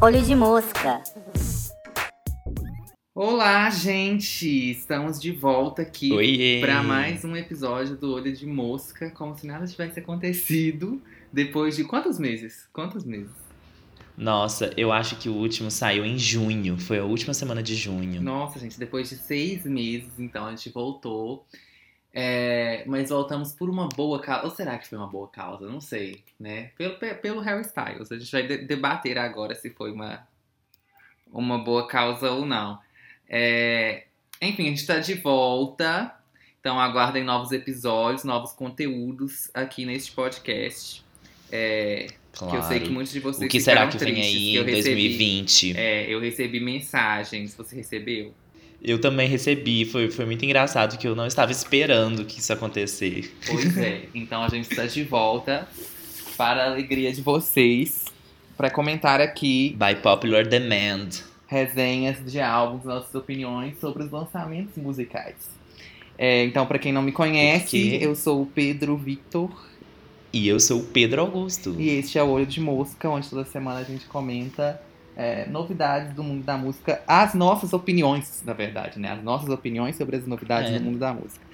Olho de mosca. Olá, gente! Estamos de volta aqui para mais um episódio do Olho de Mosca, como se nada tivesse acontecido depois de quantos meses? Quantos meses? Nossa, eu acho que o último saiu em junho. Foi a última semana de junho. Nossa, gente, depois de seis meses, então a gente voltou. É, mas voltamos por uma boa causa. Ou será que foi uma boa causa? Não sei, né? Pelo, pe- pelo Harry Styles. A gente vai de- debater agora se foi uma, uma boa causa ou não. É, enfim, a gente tá de volta. Então aguardem novos episódios, novos conteúdos aqui neste podcast. É, Claro. Que eu sei que muitos de vocês o que será que vem aí em recebi- 2020? É, eu recebi mensagens. Você recebeu? Eu também recebi, foi, foi muito engraçado que eu não estava esperando que isso acontecesse. Pois é. Então a gente está de volta para a alegria de vocês para comentar aqui By popular demand. resenhas de álbuns, nossas opiniões sobre os lançamentos musicais. É, então, para quem não me conhece, eu sou o Pedro Victor E eu sou o Pedro Augusto. e este é o Olho de Mosca, onde toda semana a gente comenta é, novidades do mundo da música, as nossas opiniões, na verdade, né? As nossas opiniões sobre as novidades É. do mundo da música.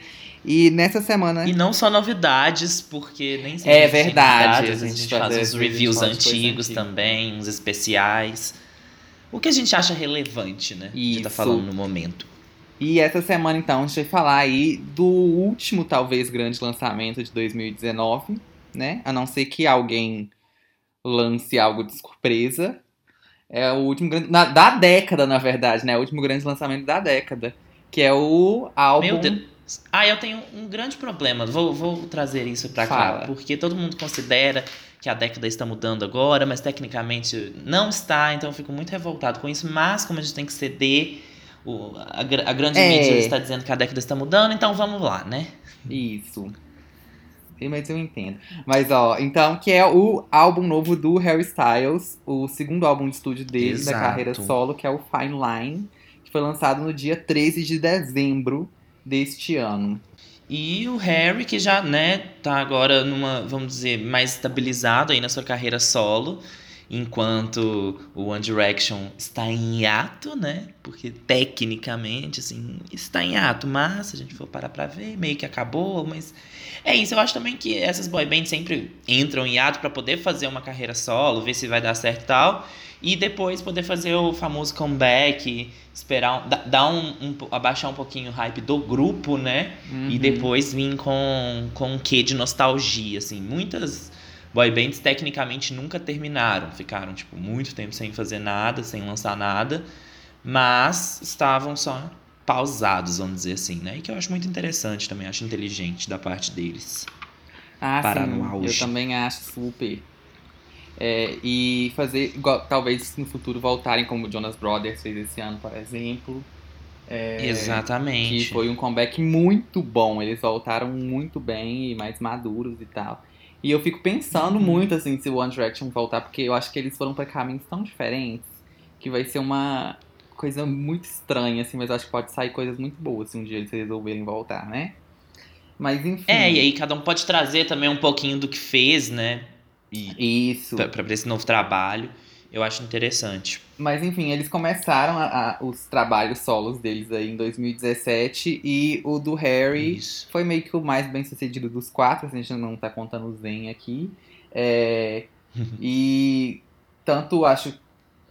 E nessa semana. E não só novidades, porque nem sempre É a gente verdade, novidades, a gente a gente faz faz- uns a gente reviews antigos também, uns especiais. O que a gente acha relevante, né? Isso. estar falando no momento. E essa semana, então, a gente vai falar aí do último, talvez, grande lançamento de 2019, né? A não ser que alguém lance algo de surpresa. É o último grande. na- da década, na verdade, né? O último grande lançamento da década. Que é o álbum. Meu Deus. Ah, eu tenho um grande problema. Vou, vou trazer isso pra Fala. cá. Porque todo mundo considera que a década está mudando agora, mas tecnicamente não está. Então eu fico muito revoltado com isso. Mas como a gente tem que ceder, o- a, a grande É. mídia está dizendo que a década está mudando, então vamos lá, né? Isso. Mas eu entendo. Mas, ó, então, que é o álbum novo do Harry Styles, o segundo álbum de estúdio dele, da Exato. carreira solo, que é o Fine Line, que foi lançado no dia 13 de dezembro deste ano. E o Harry, que já, né, tá agora numa, vamos dizer, mais estabilizado aí na sua carreira solo, enquanto o One Direction está em hiato, né? Porque tecnicamente, assim, está em hiato, mas se a gente for parar pra ver, meio que acabou, mas é isso, eu acho também que essas boy bands sempre entram em hiato pra poder fazer uma carreira solo, ver se vai dar certo e tal, e depois poder fazer o famoso comeback, esperar, um, dar- um, um, abaixar um pouquinho o hype do grupo, né? Uhum. E depois vim com, com um quê de nostalgia, assim. Muitas boy bands tecnicamente nunca terminaram. Ficaram, tipo, muito tempo sem fazer nada, sem lançar nada. Mas estavam só pausados, vamos dizer assim, né? E que eu acho muito interessante também, acho inteligente da parte deles. Ah, parar sim, no auge. Eu também acho super. É, e fazer, igual, talvez no futuro voltarem como o Jonas Brothers fez esse ano, por exemplo. É, Exatamente. Que foi um comeback muito bom. Eles voltaram muito bem e mais maduros e tal. E eu fico pensando Uhum. muito assim se o One Direction voltar, porque eu acho que eles foram pra caminhos tão diferentes que vai ser uma coisa muito estranha, assim, mas acho que pode sair coisas muito boas se um dia eles resolverem voltar, né? Mas enfim. É, e aí cada um pode trazer também um pouquinho do que fez, né? E Isso. pra, pra esse novo trabalho. Eu acho interessante. Mas enfim, eles começaram a- a- os trabalhos solos deles aí em 2017 e o do Harry Isso. foi meio que o mais bem sucedido dos quatro, a gente não tá contando o Zen aqui. É, e tanto acho,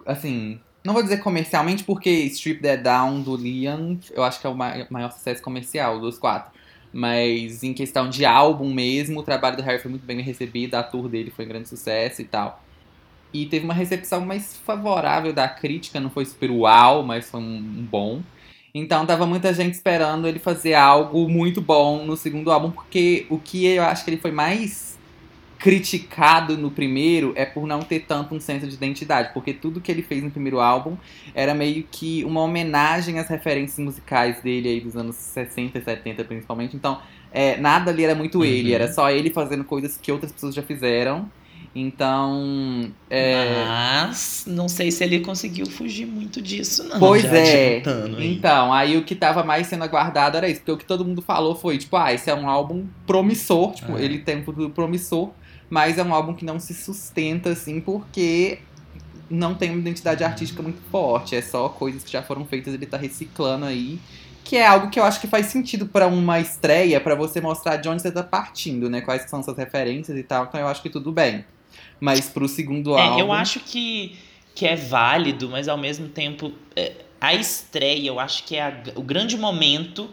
assim, não vou dizer comercialmente porque Strip That Down do Liam, eu acho que é o ma- maior sucesso comercial dos quatro. Mas em questão de álbum mesmo, o trabalho do Harry foi muito bem recebido, a tour dele foi um grande sucesso e tal. E teve uma recepção mais favorável da crítica, não foi super uau, mas foi um bom. Então tava muita gente esperando ele fazer algo muito bom no segundo álbum, porque o que eu acho que ele foi mais criticado no primeiro é por não ter tanto um senso de identidade, porque tudo que ele fez no primeiro álbum era meio que uma homenagem às referências musicais dele aí dos anos 60 e 70 principalmente. Então, é, nada ali era muito Uhum. ele, era só ele fazendo coisas que outras pessoas já fizeram. Então. É... Mas não sei se ele conseguiu fugir muito disso, não. Pois já é. Então, aí o que tava mais sendo aguardado era isso, porque o que todo mundo falou foi, tipo, ah, esse é um álbum promissor, tipo, É. ele tem um futuro promissor, mas é um álbum que não se sustenta, assim, porque não tem uma identidade artística muito forte, é só coisas que já foram feitas, ele tá reciclando aí, que é algo que eu acho que faz sentido pra uma estreia, pra você mostrar de onde você tá partindo, né, quais são suas referências e tal, então eu acho que tudo bem. Mas pro segundo É, álbum... eu acho que, que é válido, mas ao mesmo tempo, é, a estreia, eu acho que é a- o grande momento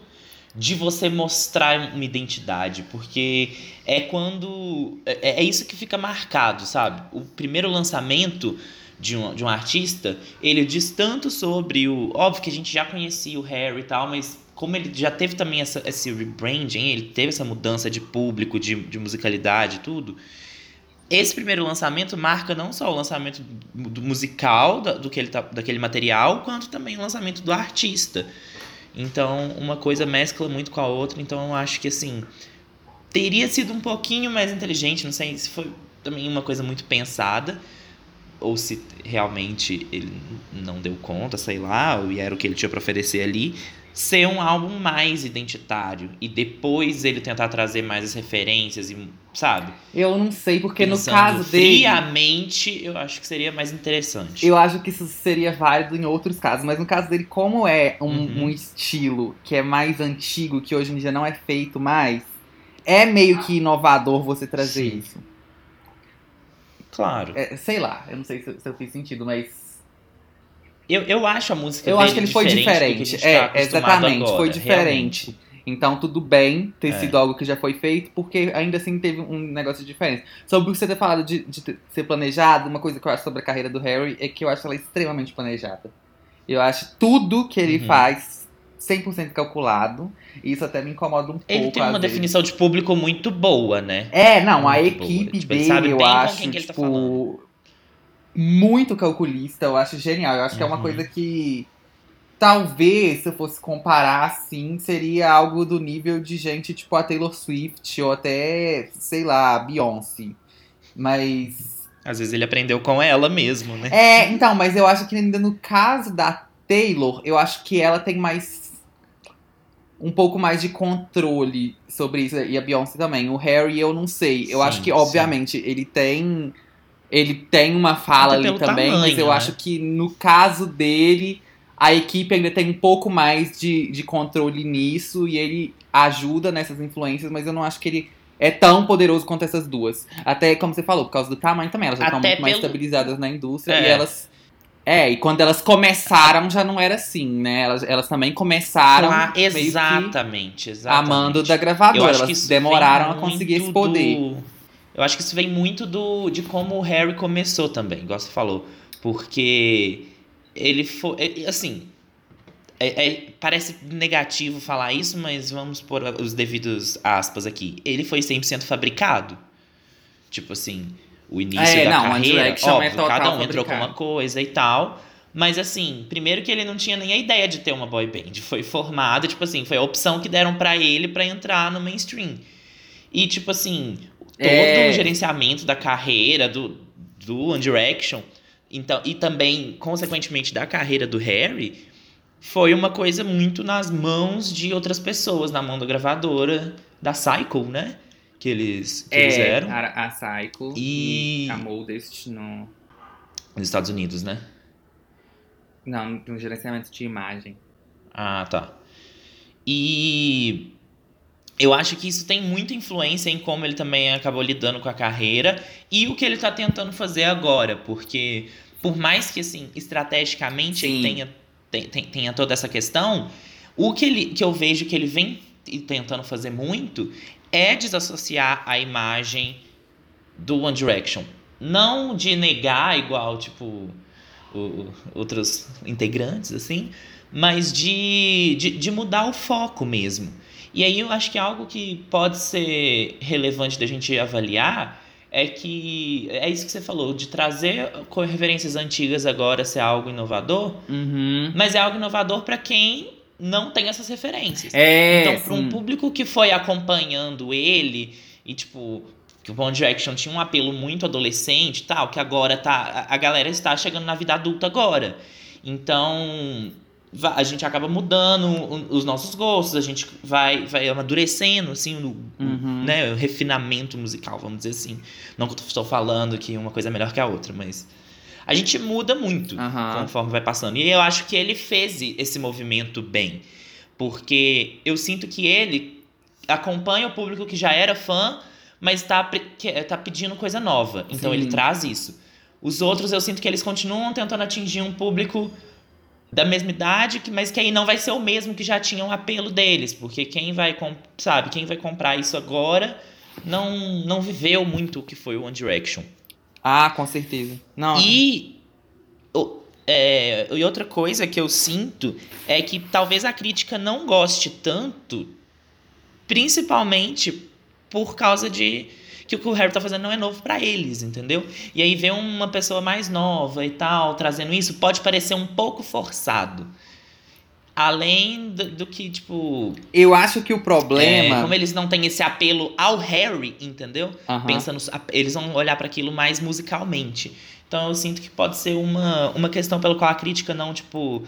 de você mostrar uma identidade, porque é quando. É, é isso que fica marcado, sabe? O primeiro lançamento de um, de um artista, ele diz tanto sobre o. Óbvio que a gente já conhecia o Harry e tal, mas como ele já teve também essa, esse rebranding, ele teve essa mudança de público, de, de musicalidade e tudo. Esse primeiro lançamento marca não só o lançamento do musical do que ele tá, daquele material, quanto também o lançamento do artista. Então, uma coisa mescla muito com a outra, então eu acho que assim, teria sido um pouquinho mais inteligente, não sei se foi também uma coisa muito pensada, ou se realmente ele não deu conta, sei lá, ou era o que ele tinha pra oferecer ali, ser um álbum mais identitário e depois ele tentar trazer mais as referências e, sabe? Eu não sei, porque no Pensando caso dele... friamente, eu acho que seria mais interessante. Eu acho que isso seria válido em outros casos, mas no caso dele, como é um, Uhum. um estilo que é mais antigo, que hoje em dia não é feito mais, é meio que inovador você trazer Sim. isso. Claro. É, sei lá, eu não sei se, se eu fiz sentido, mas. Eu, eu acho a música Eu acho que ele foi diferente. a tá É, acostumado exatamente, agora, foi diferente. realmente. Então tudo bem ter É. sido algo que já foi feito, porque ainda assim teve um negócio de diferença. Sobre o que você ter falado de, de ser planejado, uma coisa que eu acho sobre a carreira do Harry é que eu acho ela extremamente planejada. Eu acho tudo que ele Uhum. faz 100% calculado. E isso até me incomoda um Ele pouco. tem uma vezes. definição de público muito boa, né? É, não, a muito boa. equipe Tipo, ele dele, eu acho, ele tá tipo, muito calculista, eu acho genial. Eu acho que é uma Uhum. coisa que talvez, se eu fosse comparar assim, seria algo do nível de gente tipo a Taylor Swift ou até, sei lá, a Beyoncé. Mas Às vezes ele aprendeu com ela mesmo, né? é, então, mas eu acho que ainda no caso da Taylor, eu acho que ela tem mais. Um pouco mais de controle sobre isso. E a Beyoncé também. O Harry, eu não sei. Eu Sim, acho que, sim. obviamente, ele tem. Ele tem uma fala Até ali também, mas tamanho, eu né? acho que no caso dele, a equipe ainda tem um pouco mais de, de controle nisso e ele ajuda nessas influências, mas eu não acho que ele é tão poderoso quanto essas duas. Até como você falou, por causa do tamanho também, elas já estão muito mais pelo- estabilizadas na indústria e É. elas. É, e quando elas começaram já não era assim, né? Elas, elas também começaram que exatamente, exatamente. amando da gravadora. Elas demoraram a conseguir esse poder. do- Eu acho que isso vem muito do de como o Harry começou também, igual você falou. Porque ele foi. é- Assim. é- é- parece negativo falar isso, mas vamos pôr os devidos aspas aqui. Ele foi 100% fabricado. Tipo assim, o início É, da não, carreira, é óbvio, total cada um entrou com uma coisa e tal. Mas assim, primeiro que ele não tinha nem a ideia de ter uma boy band. Foi formado, tipo assim, foi a opção que deram pra ele pra entrar no mainstream. E tipo assim, todo É. o gerenciamento da carreira do, do One Direction, então, e também, consequentemente, da carreira do Harry, foi uma coisa muito nas mãos de outras pessoas, na mão da gravadora da Cycle, né? Que eles, que eles eram. É, a, a Psycho E- a Moldest no, Nos Estados Unidos, né? não, no gerenciamento de imagem. Ah, tá. E eu acho que isso tem muita influência em como ele também acabou lidando com a carreira e o que ele tá tentando fazer agora, porque por mais que assim, estrategicamente Sim. ele tenha, tem- tenha toda essa questão, o que, ele, que eu vejo que ele vem tentando fazer muito é desassociar a imagem do One Direction. Não de negar igual, tipo, o- outros integrantes, assim, mas de, de, de mudar o foco mesmo. E aí eu acho que algo que pode ser relevante da gente avaliar é que é isso que você falou, de trazer referências antigas agora ser algo inovador, Uhum. mas é algo inovador para quem não tem essas referências. É, Então, para um público que foi acompanhando ele e, tipo, que o One Direction tinha um apelo muito adolescente e tal, que agora tá. A galera está chegando na vida adulta agora. Então, a gente acaba mudando os nossos gostos, a gente vai, vai amadurecendo, assim, o, uhum. né, o refinamento musical, vamos dizer assim. Não que eu estou falando que uma coisa é melhor que a outra, mas a gente muda muito uhum. conforme vai passando. E eu acho que ele fez esse movimento bem, porque eu sinto que ele acompanha o público que já era fã mas tá, tá pedindo coisa nova. Então Sim. ele traz isso. Os outros eu sinto que eles continuam tentando atingir um público da mesma idade, mas que aí não vai ser o mesmo que já tinha o um apelo deles, porque quem vai, sabe, quem vai comprar isso agora não não viveu muito o que foi o One Direction. Ah, com certeza. Não. E é, e outra coisa que eu sinto é que talvez a crítica não goste tanto, principalmente por causa de que o que o Harry tá fazendo não é novo para eles, entendeu? E aí ver uma pessoa mais nova e tal, trazendo isso, pode parecer um pouco forçado. Além do, do que, tipo. Eu acho que o problema. É, como eles não têm esse apelo ao Harry, entendeu? Uhum. Pensa eles vão olhar para aquilo mais musicalmente. Então eu sinto que pode ser uma, uma questão pela qual a crítica não, tipo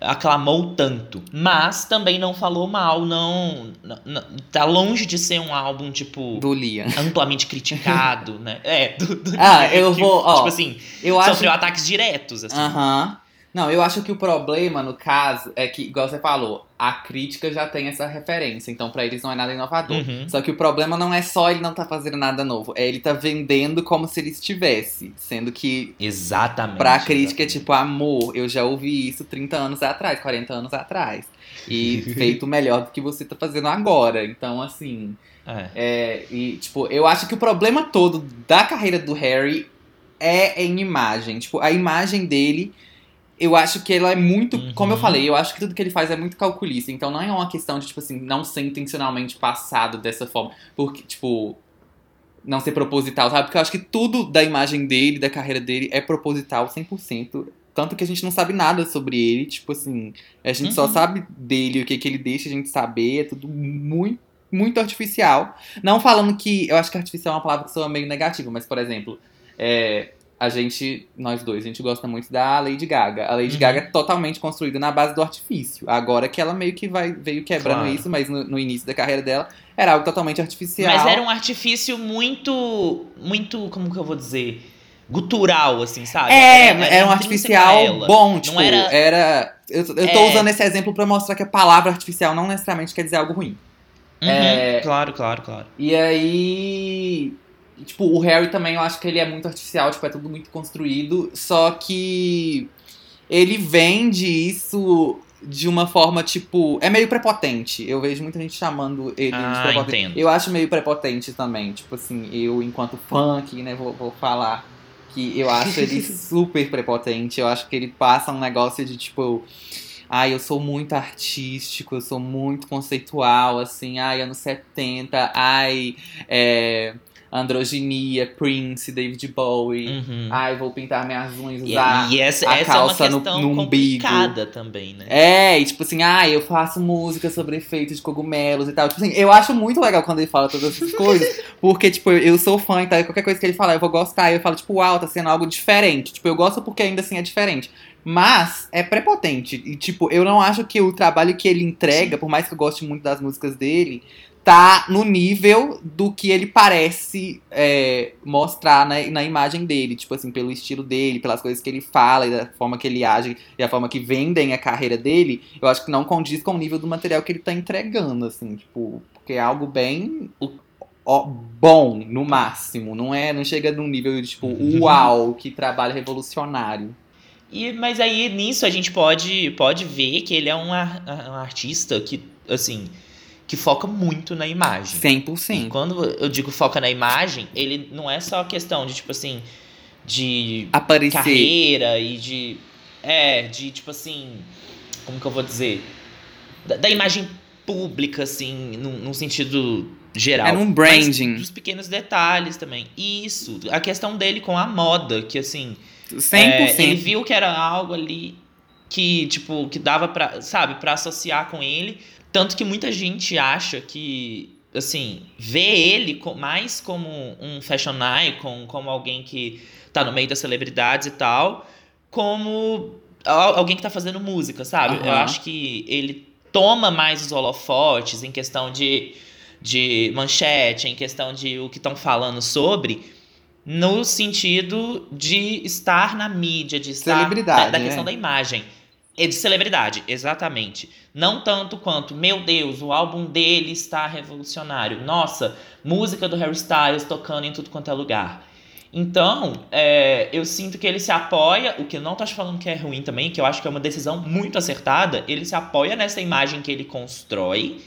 aclamou tanto. Mas também não falou mal, não, não, Tá longe de ser um álbum, tipo. Do Liam. Amplamente criticado, né? É, do, do Ah, Liam, eu que, vou. Ó, tipo assim, eu sofreu acho... ataques diretos, assim. Aham. Uh -huh. Não, eu acho que o problema, no caso, é que, igual você falou, a crítica já tem essa referência, então para eles não é nada inovador. Uhum. Só que o problema não é só ele não tá fazendo nada novo, é ele tá vendendo como se ele estivesse. Sendo que. Exatamente. Pra crítica é tipo, amor, eu já ouvi isso 30 anos atrás, 40 anos atrás. E feito melhor do que você tá fazendo agora. Então, assim. É. é. E, tipo, eu acho que o problema todo da carreira do Harry é em imagem. Tipo, a imagem dele eu acho que ela é muito. Uhum. Como eu falei, eu acho que tudo que ele faz é muito calculista. Então não é uma questão de, tipo assim, não ser intencionalmente passado dessa forma. Porque, tipo. Não ser proposital, sabe? Porque eu acho que tudo da imagem dele, da carreira dele, é proposital 100%. Tanto que a gente não sabe nada sobre ele. Tipo assim, a gente uhum. só sabe dele, o que, que ele deixa a gente saber. É tudo muito, muito artificial. Não falando que. Eu acho que artificial é uma palavra que soa meio negativa, mas, por exemplo. É, a gente, nós dois, a gente gosta muito da Lady Gaga. A Lady uhum. Gaga é totalmente construída na base do artifício. Agora que ela meio que vai, veio quebrando claro. isso, mas no, no, início da carreira dela era algo totalmente artificial. Mas era um artifício muito, muito, como que eu vou dizer? Gutural, assim, sabe? É, era, era, era um artificial bom, tipo, não era... era eu, eu tô é... usando esse exemplo para mostrar que a palavra artificial não necessariamente quer dizer algo ruim. Uhum, é... Claro, claro, claro. E aí tipo, o Harry também eu acho que ele é muito artificial, tipo, é tudo muito construído. Só que ele vende isso de uma forma, tipo. É meio prepotente. Eu vejo muita gente chamando ele ah, de prepotente. Entendo. Eu acho meio prepotente também. Tipo assim, eu, enquanto fã aqui, né, vou, vou falar que eu acho ele super prepotente. Eu acho que ele passa um negócio de tipo. Ai, eu sou muito artístico, eu sou muito conceitual, assim, ai, anos 70, ai, é, androginia, Prince, David Bowie. Uhum. Ai, vou pintar minhas unhas, usar e, e essa, a essa calça é uma questão no, no complicada também, né? É, e tipo assim, ai, eu faço música sobre efeitos de cogumelos e tal. Tipo assim, eu acho muito legal quando ele fala todas essas coisas, porque, tipo, eu sou fã e tal, e qualquer coisa que ele falar eu vou gostar. Eu falo, tipo, uau, tá sendo algo diferente. Tipo, eu gosto porque ainda assim é diferente. Mas é prepotente. E, tipo, eu não acho que o trabalho que ele entrega, por mais que eu goste muito das músicas dele, tá no nível do que ele parece é, mostrar na, na imagem dele, tipo assim, pelo estilo dele, pelas coisas que ele fala e da forma que ele age e a forma que vendem a carreira dele, eu acho que não condiz com o nível do material que ele tá entregando, assim, tipo, porque é algo bem ó, bom, no máximo, não é, não chega num nível de, tipo, uhum. uau, que trabalho revolucionário. E, mas aí nisso a gente pode, pode ver que ele é um, um artista que, assim, que foca muito na imagem. 100%. E quando eu digo foca na imagem, ele não é só questão de, tipo assim, de Aparecer. carreira e de. É, de, tipo assim. Como que eu vou dizer? Da, da imagem pública, assim, num, num, sentido geral. É num branding. Dos pequenos detalhes também. Isso. A questão dele com a moda, que assim. 100%. É, ele viu que era algo ali que, tipo, que dava pra, sabe, pra associar com ele, tanto que muita gente acha que assim, ver ele mais como um fashion icon, como alguém que tá no meio das celebridades e tal, como al- alguém que tá fazendo música, sabe? Eu Aham. acho que ele toma mais os holofotes em questão de, de manchete, em questão de o que estão falando sobre, no sentido de estar na mídia, de estar Celebridade, da, da né? questão da imagem. É de celebridade, exatamente. Não tanto quanto, meu Deus, o álbum dele está revolucionário. Nossa, música do Harry Styles tocando em tudo quanto é lugar. Então, é, eu sinto que ele se apoia, o que eu não tô falando que é ruim também, que eu acho que é uma decisão muito acertada, ele se apoia nessa imagem que ele constrói.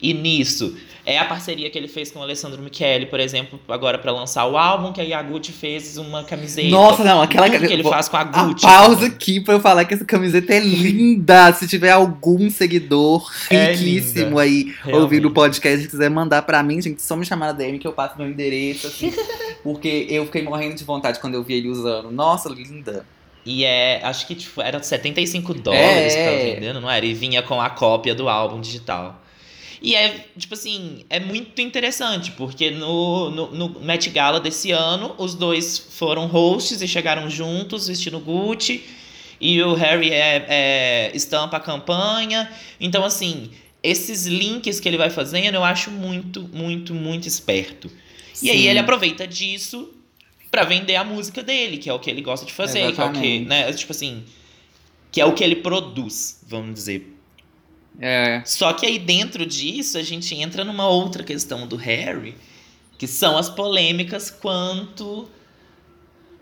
E nisso, é a parceria que ele fez com o Alessandro Michele, por exemplo, agora pra lançar o álbum, que a Yaguchi fez uma camiseta. Nossa, não, aquela Tudo que ele faz com a A Gucci. pausa aqui pra eu falar que essa camiseta é linda. Se tiver algum seguidor É riquíssimo linda, aí realmente. ouvindo o podcast e quiser mandar pra mim, gente, só me chamar na DM que eu passo meu endereço, assim. porque eu fiquei morrendo de vontade quando eu vi ele usando. Nossa, linda. E é, acho que tipo, era 75 dólares que tava É. vendendo, não era? E vinha com a cópia do álbum digital. E é, tipo assim, é muito interessante, porque no, no, no Met Gala desse ano, os dois foram hosts e chegaram juntos, vestindo Gucci. E o Harry é, é, estampa a campanha. Então, assim, esses links que ele vai fazendo, eu acho muito, muito, muito esperto. E aí Sim. ele aproveita disso pra vender a música dele, que é o que ele gosta de fazer, que é o que, Exatamente. né, tipo assim, que é o que ele produz, vamos dizer. É. Só que aí dentro disso a gente entra numa outra questão do Harry, que são as polêmicas quanto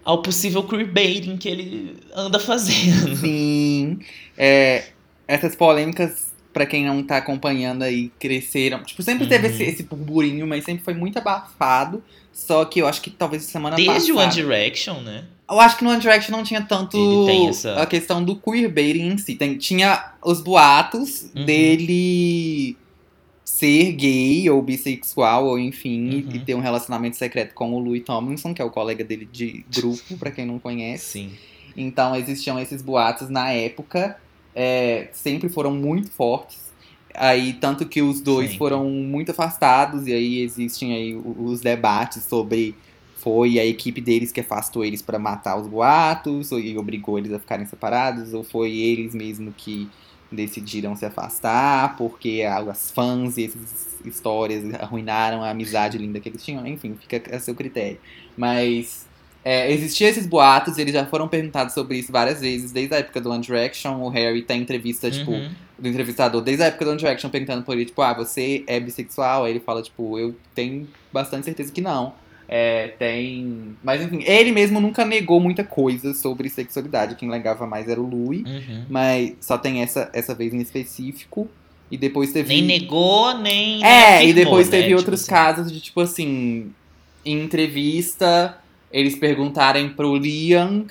ao possível queerbaiting que ele anda fazendo. Sim. É, essas polêmicas, pra quem não tá acompanhando aí, cresceram. Tipo, sempre teve Uhum. esse, esse burburinho, mas sempre foi muito abafado. Só que eu acho que talvez semana Desde o passada. One Direction, né? Eu acho que no One Direction não tinha tanto essa- a questão do queerbaiting em si. Tem, tinha os boatos Uhum. dele ser gay ou bissexual, ou enfim, Uhum. e ter um relacionamento secreto com o Louis Tomlinson, que é o colega dele de grupo, pra quem não conhece. Sim. Então existiam esses boatos na época, é, sempre foram muito fortes. Aí, tanto que os dois Sempre. foram muito afastados, e aí existem aí os debates sobre foi a equipe deles que afastou eles pra matar os boatos, ou, e obrigou eles a ficarem separados, ou foi eles mesmo que decidiram se afastar, porque as fãs e essas histórias arruinaram a amizade linda que eles tinham. Enfim, fica a seu critério. Mas é, existiam esses boatos, e eles já foram perguntados sobre isso várias vezes, desde a época do One Direction. O Harry tem entrevista, tipo, Uhum. do entrevistador, desde a época do One Direction, perguntando por ele, tipo, ah, você é bissexual? Aí ele fala, tipo, eu tenho bastante certeza que não. É, tem. Mas enfim, ele mesmo nunca negou muita coisa sobre sexualidade. Quem negava mais era o Louis. Uhum. Mas só tem essa, essa vez em específico. E depois teve. Nem negou, nem. É, e afirmou, depois né? teve Tipo outros assim. casos de, tipo assim, em entrevista, eles perguntarem pro Liam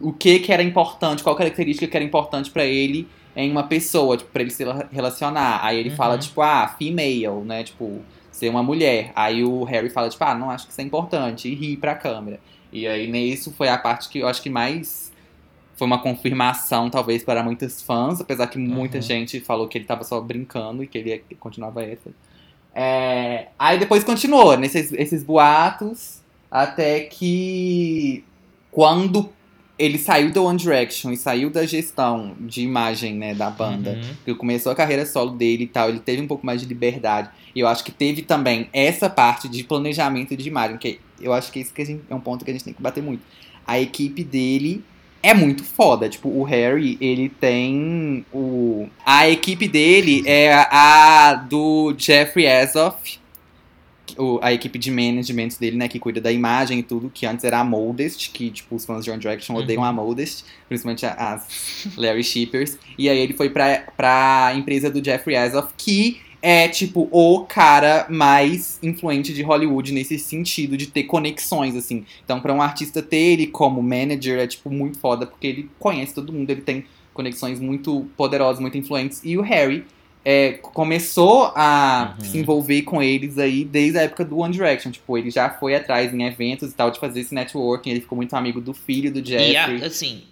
o que que era importante, qual característica que era importante pra ele em uma pessoa, tipo, pra ele se relacionar. Aí ele Uhum. fala, tipo, ah, female, né, tipo, ser uma mulher. Aí o Harry fala, tipo, ah, não acho que isso é importante, e ri pra câmera. E aí, nisso, foi a parte que eu acho que mais foi uma confirmação, talvez, para muitos fãs, apesar que muita Uhum. gente falou que ele tava só brincando e que ele ia- continuava essa. É, aí depois continuou nesses esses boatos, até que quando ele saiu do One Direction e saiu da gestão de imagem, né, da banda, Uhum. que começou a carreira solo dele e tal, ele teve um pouco mais de liberdade. E eu acho que teve também essa parte de planejamento de imagem, que eu acho que isso que gente- é um ponto que a gente tem que bater muito. A equipe dele é muito foda. Tipo, o Harry, ele tem o. A equipe dele é a do Jeffrey Azoff. O, a equipe de management dele, né, que cuida da imagem e tudo, que antes era a Modest, que, tipo, os fãs de One Direction odeiam Uhum. a Modest, principalmente as Larry Shippers. E aí ele foi pra, pra empresa do Jeffrey Azoff, que é, tipo, o cara mais influente de Hollywood nesse sentido de ter conexões, assim. Então, pra um artista ter ele como manager é, tipo, muito foda, porque ele conhece todo mundo, ele tem conexões muito poderosas, muito influentes. E o Harry é, começou a Uhum. se envolver com eles aí desde a época do One Direction. Tipo, ele já foi atrás em eventos e tal de fazer esse networking, ele ficou muito amigo do filho do E a- Jeffrey. assim.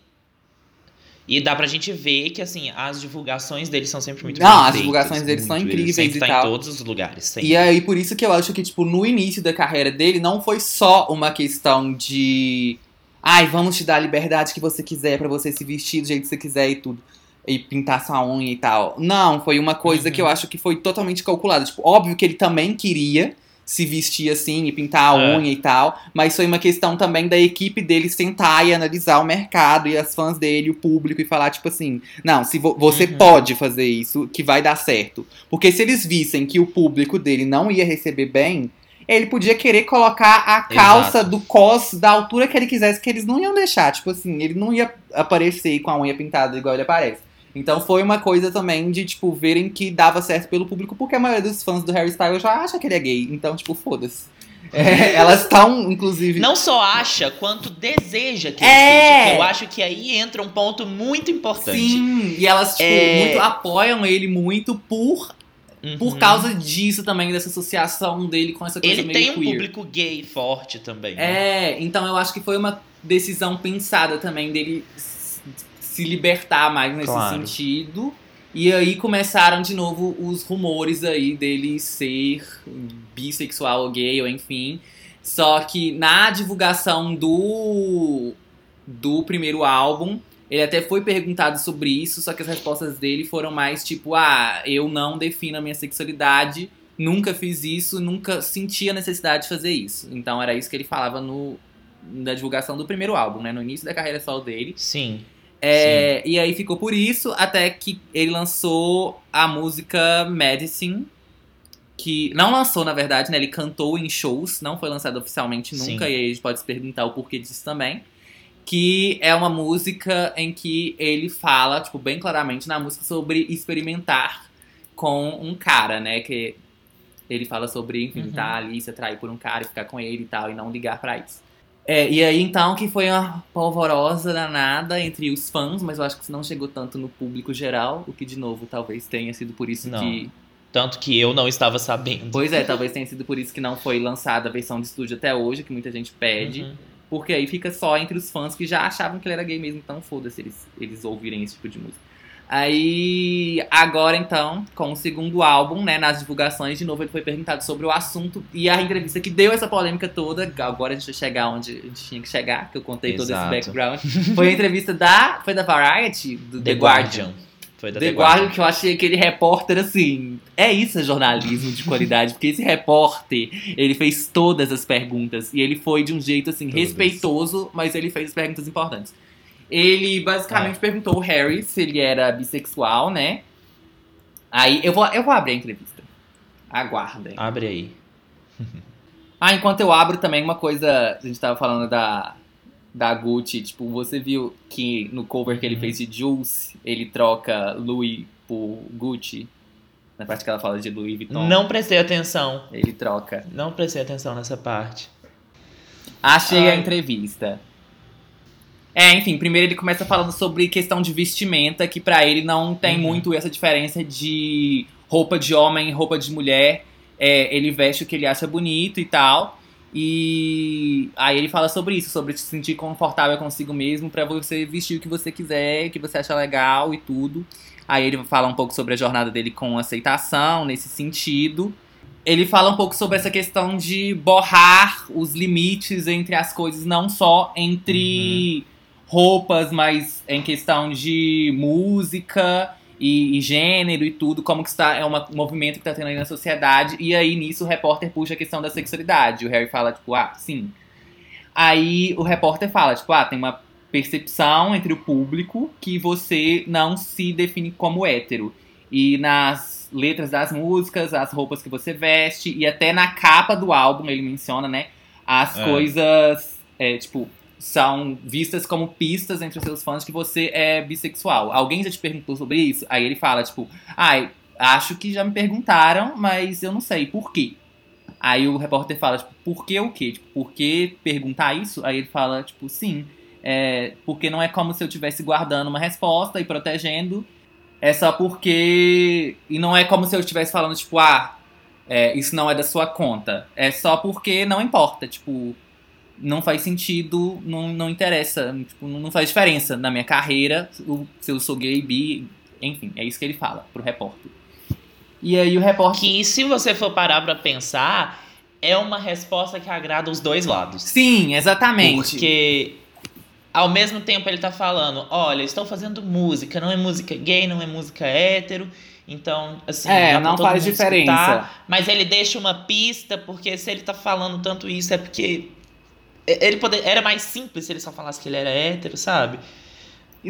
E dá pra gente ver que, assim, as divulgações deles são sempre muito Não, as feitas, divulgações deles são incríveis Ele e tá tal. em todos os lugares, sempre. E aí, por isso que eu acho que, tipo, no início da carreira dele, não foi só uma questão de. Ai, vamos te dar a liberdade que você quiser pra você se vestir do jeito que você quiser e tudo. E pintar sua unha e tal. Não, foi uma coisa Uhum. que eu acho que foi totalmente calculada. Tipo, óbvio que ele também queria se vestir assim e pintar a É. unha e tal. Mas foi uma questão também da equipe dele sentar e analisar o mercado e as fãs dele, o público, e falar, tipo assim, não, se vo- você Uhum. pode fazer isso, que vai dar certo. Porque se eles vissem que o público dele não ia receber bem, ele podia querer colocar a calça Exato. do cos da altura que ele quisesse, que eles não iam deixar. Tipo assim, ele não ia aparecer com a unha pintada igual ele aparece. Então foi uma coisa também de, tipo, verem que dava certo pelo público, porque a maioria dos fãs do Harry Styles já acha que ele é gay. Então, tipo, foda-se. É, elas estão, inclusive. Não só acha, quanto deseja que É. ele seja. Que eu acho que aí entra um ponto muito importante. Sim, e elas, tipo, É. muito apoiam ele muito por, Uhum. por causa disso também, dessa associação dele com essa coisa Ele meio tem um queer. público gay forte também. né? É, então eu acho que foi uma decisão pensada também dele se libertar mais nesse Claro. sentido. E aí começaram de novo os rumores aí dele ser bissexual ou gay, ou enfim. Só que na divulgação do, do primeiro álbum, ele até foi perguntado sobre isso, só que as respostas dele foram mais tipo: ah, eu não defino a minha sexualidade, nunca fiz isso, nunca senti a necessidade de fazer isso. Então era isso que ele falava no, na divulgação do primeiro álbum, né? No início da carreira solo dele. Sim. É, e aí ficou por isso, até que ele lançou a música Medicine. Que não lançou, na verdade, né? Ele cantou em shows, não foi lançado oficialmente nunca, Sim. e aí a gente pode se perguntar o porquê disso também. Que é uma música em que ele fala, tipo, bem claramente na música sobre experimentar com um cara, né? Que ele fala sobre, enfim, Uhum. tá ali, se atrair por um cara e ficar com ele e tal, e não ligar pra isso. É, e aí então que foi uma polvorosa danada entre os fãs, mas eu acho que isso não chegou tanto no público geral, o que de novo talvez tenha sido por isso Não. que. Tanto que eu não estava sabendo. Pois é, talvez tenha sido por isso que não foi lançada a versão de estúdio até hoje, que muita gente pede. Uhum. Porque aí fica só entre os fãs que já achavam que ele era gay mesmo, então foda-se eles, eles ouvirem esse tipo de música. Aí, agora então, com o segundo álbum, né, nas divulgações, de novo ele foi perguntado sobre o assunto e a entrevista que deu essa polêmica toda, agora a gente vai chegar onde a gente tinha que chegar, que eu contei todo esse Exato. background, foi a entrevista da, foi da Variety, do The, The Guardian. Guardian. Foi da The Guardian, que eu achei aquele repórter assim. É isso, é jornalismo de qualidade. Porque esse repórter, ele fez todas as perguntas. E ele foi de um jeito assim, Todas. respeitoso, mas ele fez as perguntas importantes. Ele É. basicamente perguntou o Harry se ele era bissexual, né? Aí eu vou, eu vou abrir a entrevista. Aguardem. Abre aí. Ah, enquanto eu abro também uma coisa, a gente tava falando da, da Gucci, tipo, você viu que no cover que ele Uhum. fez de Jules, ele troca Louis por Gucci? Na parte que ela fala de Louis Vuitton. Não prestei atenção. Ele troca. Não prestei atenção nessa parte. Achei a Ai. entrevista. É, enfim, primeiro ele começa falando sobre questão de vestimenta, que pra ele não tem Uhum. muito essa diferença de roupa de homem e roupa de mulher. É, ele veste o que ele acha bonito e tal. E aí ele fala sobre isso, sobre se sentir confortável consigo mesmo pra você vestir o que você quiser, que você acha legal e tudo. Aí ele fala um pouco sobre a jornada dele com aceitação nesse sentido. Ele fala um pouco sobre essa questão de borrar os limites entre as coisas, não só entre roupas, mas em questão de música e, e gênero e tudo, como que está, é uma- um movimento que está tendo aí na sociedade. E aí nisso o repórter puxa a questão da sexualidade. O Harry fala, tipo, ah, sim. Aí o repórter fala, tipo, ah, tem uma percepção entre o público que você não se define como hétero. E nas letras das músicas, as roupas que você veste, e até na capa do álbum ele menciona, né? As É. coisas, é, tipo, são vistas como pistas entre os seus fãs que você é bissexual. Alguém já te perguntou sobre isso? Aí ele fala, tipo, ai, acho que já me perguntaram, mas eu não sei por quê. Aí o repórter fala, tipo, por que o quê? Tipo, por que perguntar isso? Aí ele fala, tipo, sim. É, porque não é como se eu estivesse guardando uma resposta e protegendo. É só porque. E não é como se eu estivesse falando, tipo, ah, é, isso não é da sua conta. É só porque não importa. Tipo, não faz sentido, não, não interessa, tipo, não faz diferença na minha carreira se eu sou gay, bi, enfim, é isso que ele fala pro repórter. E aí o repórter. Que se você for parar pra pensar, é uma resposta que agrada os dois lados. Sim, exatamente. Porque ao mesmo tempo ele tá falando, olha, estou fazendo música, não é música gay, não é música hétero, então, assim, É, não faz diferença. escutar, mas ele deixa uma pista, porque se ele tá falando tanto isso é porque ele poder, era mais simples se ele só falasse que ele era hétero, sabe?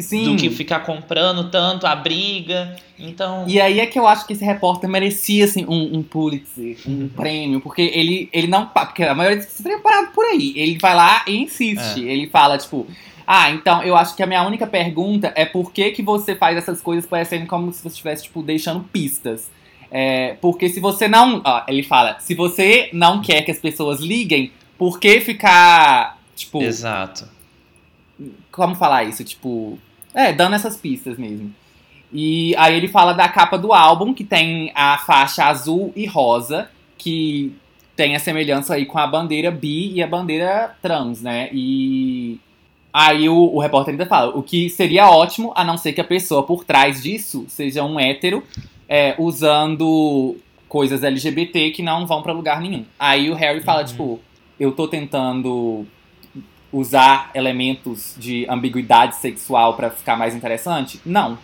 Sim. Do que ficar comprando tanto a briga. Então, E aí é que eu acho que esse repórter merecia, assim, um, um Pulitzer, um prêmio, porque ele, ele não. Porque a maioria você teria parado por aí. Ele vai lá e insiste. Ele fala, tipo. Ah, então eu acho que a minha única pergunta é por que, que você faz essas coisas parecendo como se você estivesse, tipo, deixando pistas. É, porque se você não. Ó, ele fala, se você não quer que as pessoas liguem, por que ficar. Tipo. exato. Como falar isso? Tipo. É, dando essas pistas mesmo. E aí ele fala da capa do álbum, que tem a faixa azul e rosa, que tem a semelhança aí com a bandeira bi e a bandeira trans, né? E aí o, o repórter ainda fala, o que seria ótimo, a não ser que a pessoa por trás disso seja um hétero, é, usando coisas LGBT que não vão pra lugar nenhum. Aí o Harry fala, Uhum. tipo, eu tô tentando usar elementos de ambiguidade sexual pra ficar mais interessante? Não.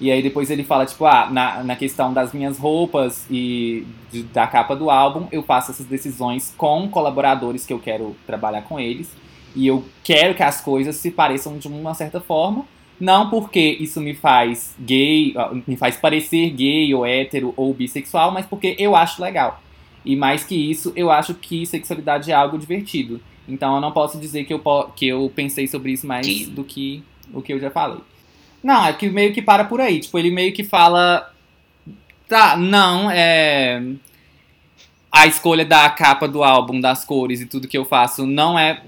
E aí depois ele fala, tipo, ah, na, na questão das minhas roupas e de- da capa do álbum, eu faço essas decisões com colaboradores que eu quero trabalhar com eles. E eu quero que as coisas se pareçam de uma certa forma. Não porque isso me faz gay, ah, me faz parecer gay ou hétero ou bissexual, mas porque eu acho legal. E mais que isso, eu acho que sexualidade é algo divertido. Então eu não posso dizer que eu, que eu pensei sobre isso mais Que- do que o que eu já falei. Não, é que meio que para por aí. Tipo, ele meio que fala. Tá, não, é. A escolha da capa do álbum, das cores e tudo que eu faço não é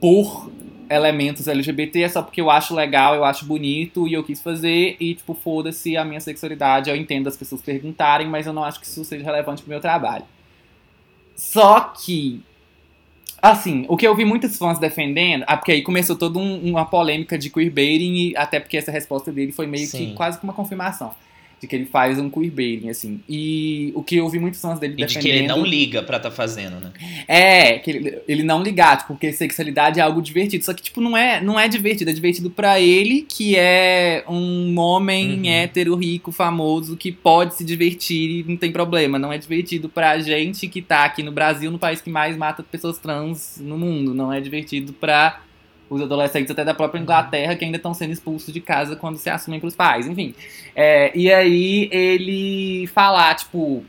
por elementos LGBT, é só porque eu acho legal, eu acho bonito e eu quis fazer. E, tipo, foda-se a minha sexualidade. Eu entendo as pessoas perguntarem, mas eu não acho que isso seja relevante pro meu trabalho. Só que Assim, o que eu vi muitos fãs defendendo, ah, porque aí começou toda um- uma polêmica de queerbaiting, e até porque essa resposta dele foi meio Sim. que quase que uma confirmação de que ele faz um queerbaiting, assim. E o que eu vi muitos fãs dele E de defendendo... que ele não liga pra tá fazendo, né? É, que ele, ele não ligar, tipo, porque sexualidade é algo divertido. Só que, tipo, não é, não é divertido. É divertido pra ele, que é um homem Uhum. hétero, rico, famoso, que pode se divertir e não tem problema. Não é divertido pra gente que tá aqui no Brasil, no país que mais mata pessoas trans no mundo. Não é divertido pra os adolescentes até da própria Inglaterra que ainda estão sendo expulsos de casa quando se assumem pros pais. Enfim. É, e aí ele falar, tipo,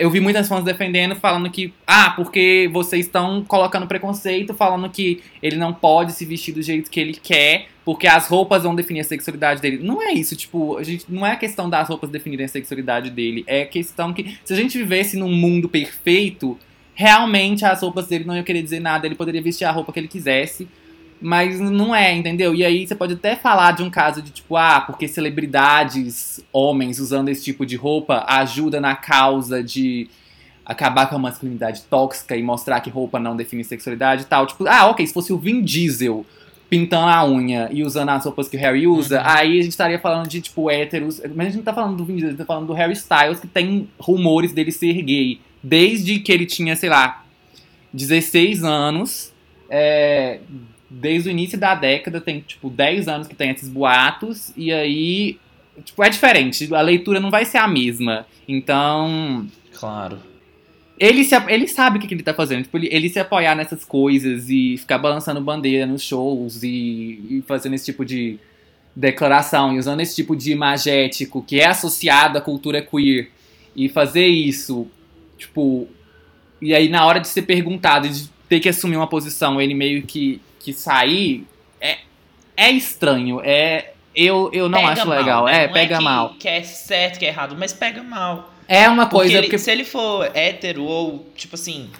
eu vi muitas fãs defendendo, falando que, ah, porque vocês estão colocando preconceito, falando que ele não pode se vestir do jeito que ele quer, porque as roupas vão definir a sexualidade dele. Não é isso, tipo, a gente, não é a questão das roupas definirem a sexualidade dele, é a questão que, se a gente vivesse num mundo perfeito, realmente as roupas dele não iam querer dizer nada, ele poderia vestir a roupa que ele quisesse. Mas não é, entendeu? E aí você pode até falar de um caso de tipo, ah, porque celebridades, homens usando esse tipo de roupa ajuda na causa de acabar com a masculinidade tóxica e mostrar que roupa não define sexualidade e tal. Tipo, ah, ok, se fosse o Vin Diesel pintando a unha e usando as roupas que o Harry usa, Uhum. aí a gente estaria falando de, tipo, héteros. Mas a gente não tá falando do Vin Diesel, a gente tá falando do Harry Styles, que tem rumores dele ser gay. Desde que ele tinha, sei lá, 16 anos. É, desde o início da década, tem, tipo, 10 anos que tem esses boatos. E aí, tipo, é diferente. A leitura não vai ser a mesma. Então, Claro. ele, se, ele sabe o que, que ele tá fazendo. Tipo, ele, ele se apoiar nessas coisas e ficar balançando bandeira nos shows e, e fazendo esse tipo de declaração e usando esse tipo de imagético que é associado à cultura queer e fazer isso, tipo. E aí, na hora de ser perguntado e de ter que assumir uma posição, ele meio que, que sair, é, é estranho. É, eu, eu não Pega acho mal, legal. né? É, Não pega que, mal. Que é certo, que é errado, mas pega mal. É uma Porque, coisa. ele- porque se ele for hétero ou, tipo assim,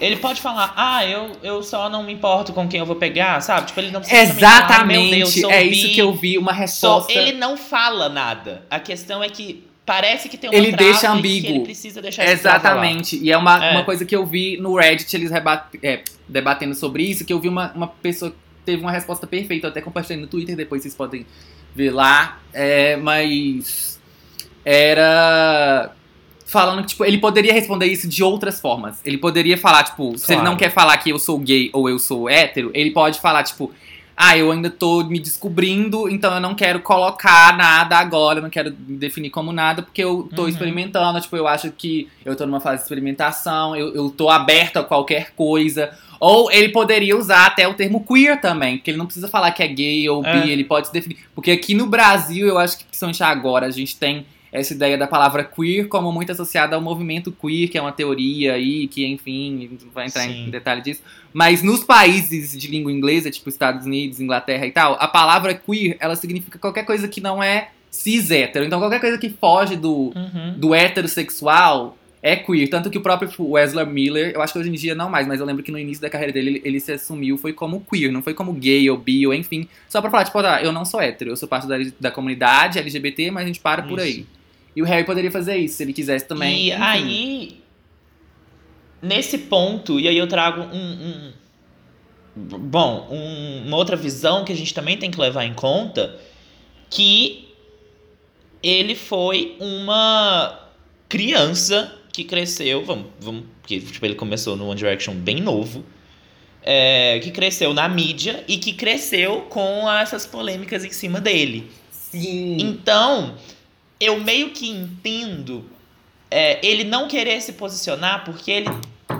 ele pode falar, ah, eu, eu só não me importo com quem eu vou pegar, sabe? Tipo, ele não precisa também falar, "Ah, meu Deus, Exatamente, é bi, isso que eu vi, uma sou-" resposta. Ele não fala nada. A questão é que parece que tem uma Ele trava deixa que ambíguo. ele precisa deixar. Exatamente. E é uma, É. uma coisa que eu vi no Reddit, eles rebate- é, debatendo sobre isso, que eu vi uma, uma pessoa que teve uma resposta perfeita. Eu até compartilhei no Twitter, depois vocês podem ver lá. É, mas era falando que tipo, ele poderia responder isso de outras formas. Ele poderia falar, tipo, se ele Claro. não quer falar que eu sou gay ou eu sou hétero, ele pode falar, tipo, ah, eu ainda tô me descobrindo, então eu não quero colocar nada agora, eu não quero me definir como nada, porque eu tô Uhum. experimentando, tipo, eu acho que eu tô numa fase de experimentação, eu, eu tô aberto a qualquer coisa. Ou ele poderia usar até o termo queer também, porque ele não precisa falar que é gay ou É. bi, ele pode se definir. Porque aqui no Brasil, eu acho que principalmente agora, a gente tem essa ideia da palavra queer como muito associada ao movimento queer, que é uma teoria aí, que enfim, vai entrar Sim. em detalhe disso. Mas nos países de língua inglesa, tipo Estados Unidos, Inglaterra e tal, a palavra queer, ela significa qualquer coisa que não é cis hétero. Então qualquer coisa que foge do, Uhum. do heterossexual é queer. Tanto que o próprio Wesley Miller, eu acho que hoje em dia não mais, mas eu lembro que no início da carreira dele, ele, ele se assumiu, foi como queer, não foi como gay ou bi ou enfim. Só pra falar, tipo, ah, eu não sou hétero, eu sou parte da, da comunidade LGBT, mas a gente para por aí. E o Harry poderia fazer isso, se ele quisesse também. E enfim. aí, nesse ponto, e aí eu trago um. um- bom, um- uma outra visão que a gente também tem que levar em conta, que ele foi uma criança que cresceu, vamos, vamos porque tipo, ele começou no One Direction bem novo, é, que cresceu na mídia e que cresceu com essas polêmicas em cima dele. Sim. Então, eu meio que entendo é, ele não querer se posicionar porque ele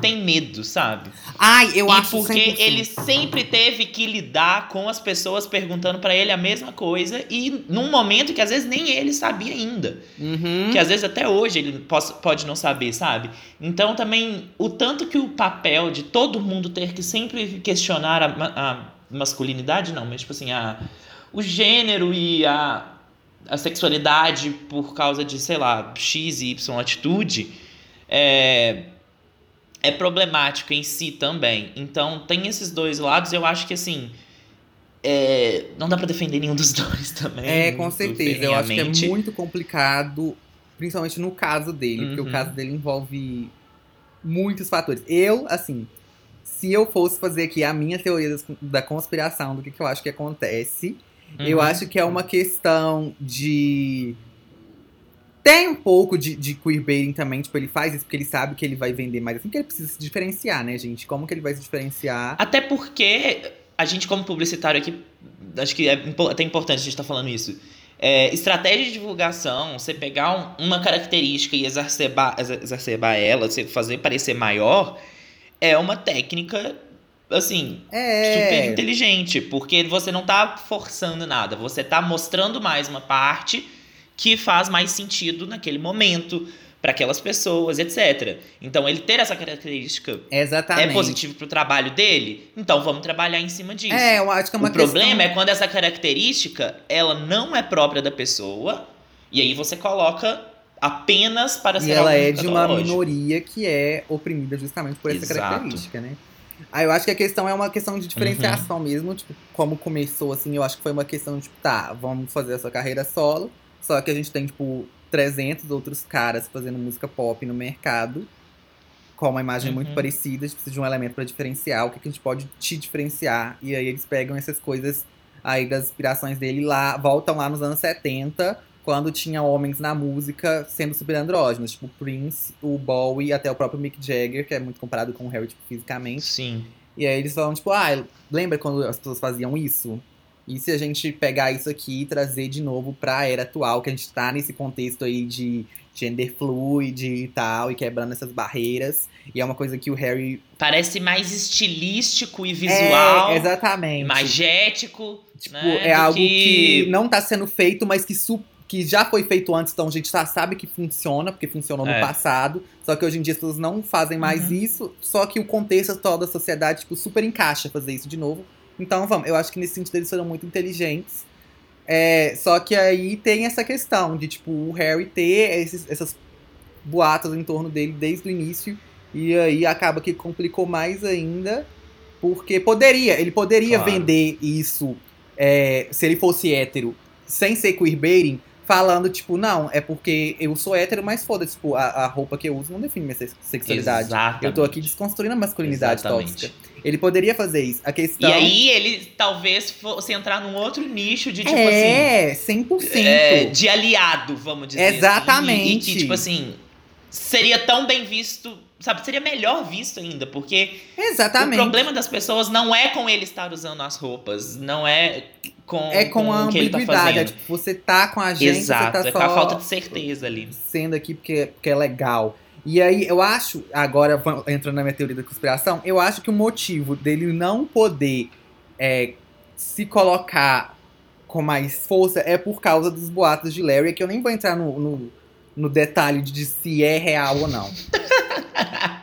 tem medo, sabe? Ai, eu e acho porque 100%. ele sempre teve que lidar com as pessoas perguntando pra ele a mesma coisa e num momento que às vezes nem ele sabia ainda. Uhum. Que às vezes até hoje ele pode não saber, sabe? Então também o tanto que o papel de todo mundo ter que sempre questionar a, a masculinidade, não, mas tipo assim, a, o gênero e a, a sexualidade por causa de, sei lá, X e Y atitude, é, é problemático em si também. Então tem esses dois lados, eu acho que assim. é, não dá pra defender nenhum dos dois também. É, com certeza. Eu acho que é muito complicado, principalmente no caso dele, porque Uhum. o caso dele envolve muitos fatores. Eu, assim, se eu fosse fazer aqui a minha teoria da conspiração, do que, que eu acho que acontece, eu Uhum. acho que é uma questão de. Tem um pouco de, de queerbaiting também, tipo, ele faz isso porque ele sabe que ele vai vender mais assim, que ele precisa se diferenciar, né, gente? Como que ele vai se diferenciar? Até porque a gente, como publicitário aqui, acho que é até importante a gente estar falando isso. É, estratégia de divulgação, você pegar um- uma característica e exacerbar, exa- exacerbar ela, você fazer parecer maior, é uma técnica, assim, É. super inteligente. Porque você não tá forçando nada, você tá mostrando mais uma parte que faz mais sentido naquele momento, para aquelas pessoas, etc. Então, ele ter essa característica Exatamente. é positivo pro trabalho dele? Então vamos trabalhar em cima disso. É, eu acho que é uma o problema questão... é quando essa característica ela não é própria da pessoa e aí você coloca apenas para E ser ela é de uma minoria que é oprimida justamente por essa Exato. característica, né? Aí eu acho que a questão é uma questão de diferenciação Uhum. mesmo, tipo, como começou, assim, eu acho que foi uma questão de, tipo, tá, vamos fazer essa carreira solo, só que a gente tem, tipo, 300 outros caras fazendo música pop no mercado, com uma imagem muito Uhum. parecida, a gente precisa de um elemento pra diferenciar, o que, que a gente pode te diferenciar, e aí eles pegam essas coisas aí das inspirações dele lá, voltam lá nos anos 70, quando tinha homens na música sendo super andrógenos, tipo Prince, o Bowie, até o próprio Mick Jagger, que é muito comparado com o Harry tipo, fisicamente. Sim. E aí eles falam, tipo, ah, lembra quando as pessoas faziam isso? E se a gente pegar isso aqui e trazer de novo pra era atual, que a gente tá nesse contexto aí de gender fluid e tal, e quebrando essas barreiras. E é uma coisa que o Harry. Parece mais estilístico e visual, É, exatamente. magético. Tipo, né, é algo que- que... não tá sendo feito, mas que, su- que já foi feito antes, então a gente já sabe que funciona, porque funcionou no É. passado. Só que hoje em dia as pessoas não fazem mais Uhum. isso, só que o contexto atual da sociedade, tipo, super encaixa fazer isso de novo. Então, vamos, eu acho que nesse sentido eles foram muito inteligentes. É, só que aí tem essa questão de, tipo, o Harry ter esses, essas boatos em torno dele desde o início. E aí acaba que complicou mais ainda. Porque poderia, ele poderia Claro. vender isso é, se ele fosse hétero, sem ser queerbaiting, falando, tipo, não, é porque eu sou hétero, mas foda-se, tipo, a, a roupa que eu uso não define minha sex- sexualidade. Exatamente. Eu tô aqui desconstruindo a masculinidade Exatamente. tóxica. Ele poderia fazer isso. A questão E aí ele talvez fosse entrar num outro nicho de, tipo assim. é, 100%. é, de aliado, vamos dizer. assim, Exatamente. e, e que, tipo assim, seria tão bem visto, sabe? Seria melhor visto ainda, porque Exatamente. o problema das pessoas não é com ele estar usando as roupas, não é com, é com, a que ele tá ambiguidade. é, fazendo. tipo, você tá com a gente, Exato, você tá é só com a falta de certeza ali. sendo aqui porque, porque é legal. E aí, eu acho, agora entrando na minha teoria da conspiração, eu acho que o motivo dele não poder é, se colocar com mais força é por causa dos boatos de Larry, que eu nem vou entrar no, no, no detalhe de se é real ou não.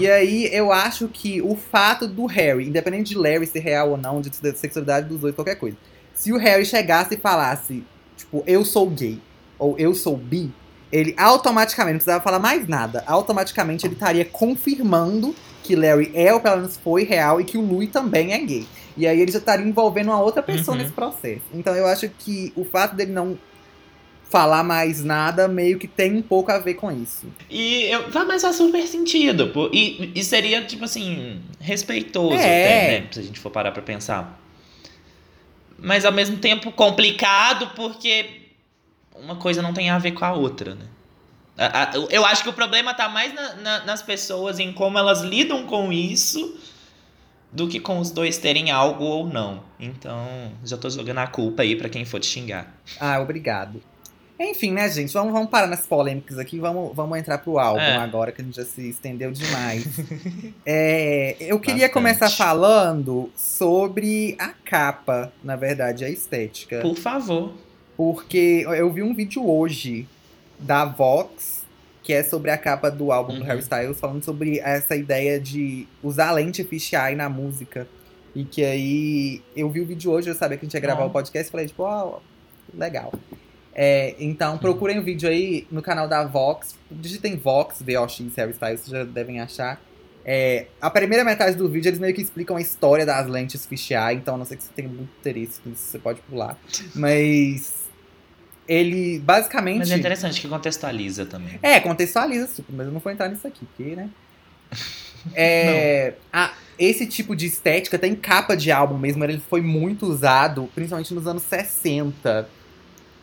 E aí, eu acho que o fato do Harry, independente de Larry ser real ou não, de da sexualidade dos dois, qualquer coisa. Se o Harry chegasse e falasse, tipo, eu sou gay, ou eu sou bi, ele automaticamente, não precisava falar mais nada, automaticamente ele estaria confirmando que Larry é, ou pelo menos foi real, e que o Louis também é gay. E aí ele já estaria envolvendo uma outra pessoa Uhum. nesse processo. Então eu acho que o fato dele não falar mais nada meio que tem um pouco a ver com isso. E eu, mas faz super sentido. E, e seria, tipo assim, respeitoso É. até, né? Se a gente for parar pra pensar. Mas ao mesmo tempo complicado, porque uma coisa não tem a ver com a outra, né? Eu acho que o problema tá mais na- na- nas pessoas, em como elas lidam com isso, do que com os dois terem algo ou não. Então, já tô jogando a culpa aí pra quem for te xingar. Ah, obrigado. Enfim, né, gente? Vamos, vamos parar nas polêmicas aqui. Vamos, vamos entrar pro álbum É. agora, que a gente já se estendeu demais. É, eu queria Bastante. começar falando sobre a capa, na verdade, a estética. Por favor. Porque eu vi um vídeo hoje da Vox, que é sobre a capa do álbum do Uhum. Harry Styles, falando sobre essa ideia de usar lente fisheye na música. E que aí eu vi o vídeo hoje, eu sabia que a gente ia gravar Ah. o podcast e falei, tipo, ó, legal. É, então procurem o vídeo aí no canal da Vox. Digitem Vox, VOX, Harry Styles, vocês já devem achar. É, a primeira metade do vídeo eles meio que explicam a história das lentes fisheye, então a não sei que você tenha muito interesse nisso, você pode pular. Mas ele basicamente. Mas é interessante que contextualiza também. É, contextualiza super, mas eu não vou entrar nisso aqui, porque, né? É, a- esse tipo de estética tem capa de álbum mesmo, ele foi muito usado, principalmente nos anos 60.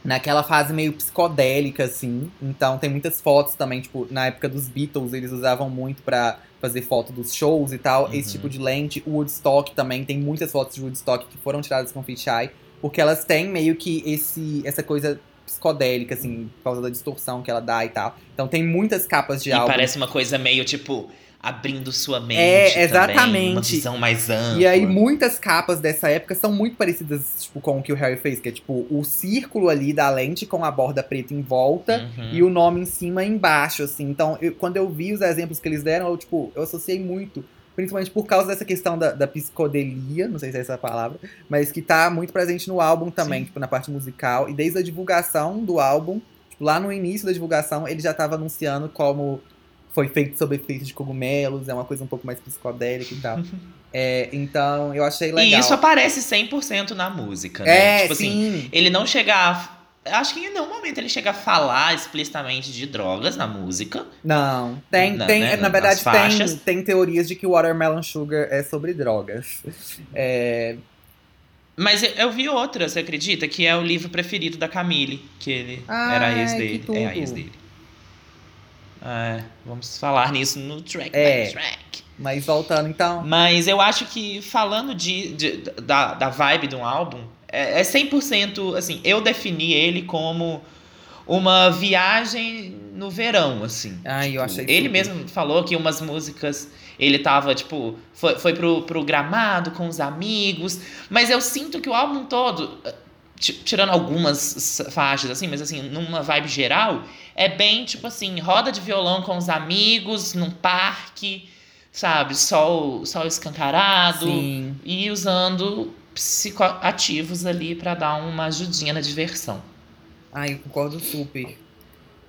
Naquela fase meio psicodélica, assim. Então tem muitas fotos também, tipo, na época dos Beatles, eles usavam muito pra fazer foto dos shows e tal. Uhum. Esse tipo de lente. O Woodstock também, tem muitas fotos de Woodstock que foram tiradas com fisheye. Porque elas têm meio que esse, essa coisa psicodélica, assim, por causa da distorção que ela dá e tal. Então tem muitas capas de E álbum. parece uma coisa meio tipo abrindo sua mente. É, também, exatamente. uma visão mais ampla. E aí, muitas capas dessa época são muito parecidas, tipo, com o que o Harry fez, que é tipo o círculo ali da lente com a borda preta em volta Uhum. e o nome em cima e embaixo, assim. Então, eu- quando eu vi os exemplos que eles deram, eu, tipo, eu associei muito. Principalmente por causa dessa questão da, da psicodelia, não sei se é essa a palavra, mas que tá muito presente no álbum também, Sim. tipo, na parte musical. E desde a divulgação do álbum, tipo, lá no início da divulgação, ele já tava anunciando como foi feito sob efeito de cogumelos, é uma coisa um pouco mais psicodélica e tal. É, então, eu achei legal. E isso aparece 100% na música, né? É, tipo assim, sim. ele não chega a. Acho que em nenhum momento ele chega a falar explicitamente de drogas na música. Não, tem, Na- tem né, na verdade tem, tem teorias de que Watermelon Sugar é sobre drogas. É, Mas eu, eu vi outra, você acredita? Que é o livro preferido da Camille, que ele Ai, era a ex dele. É a ex dele. É, vamos falar nisso no track É. by track. mas voltando então, Mas eu acho que falando de, de- da, da vibe de um álbum, é, é 100%, assim, eu defini ele como uma viagem no verão, assim. ai, eu achei Ele super. mesmo falou que umas músicas ele tava, tipo, foi, foi pro, pro gramado com os amigos, mas eu sinto que o álbum todo, eh, ti- tirando algumas faixas, assim, mas assim, numa vibe geral, é bem, tipo assim, roda de violão com os amigos, num parque, sabe, sol, sol escancarado, Sim. e usando psicoativos ali pra dar uma ajudinha na diversão. Ai, eu concordo super.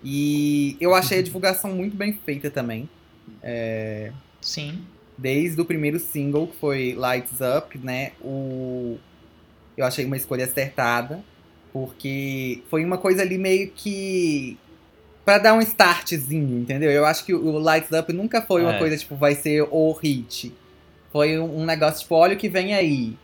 E eu achei a divulgação muito bem feita também. Sim. Desde o primeiro single, que foi Lights Up, né? O... Eu achei uma escolha acertada. Porque foi uma coisa ali meio que. Pra dar um startzinho, entendeu? Eu acho que o Lights Up nunca foi uma É. coisa tipo, vai ser o hit. Foi um negócio tipo, olha o que vem aí.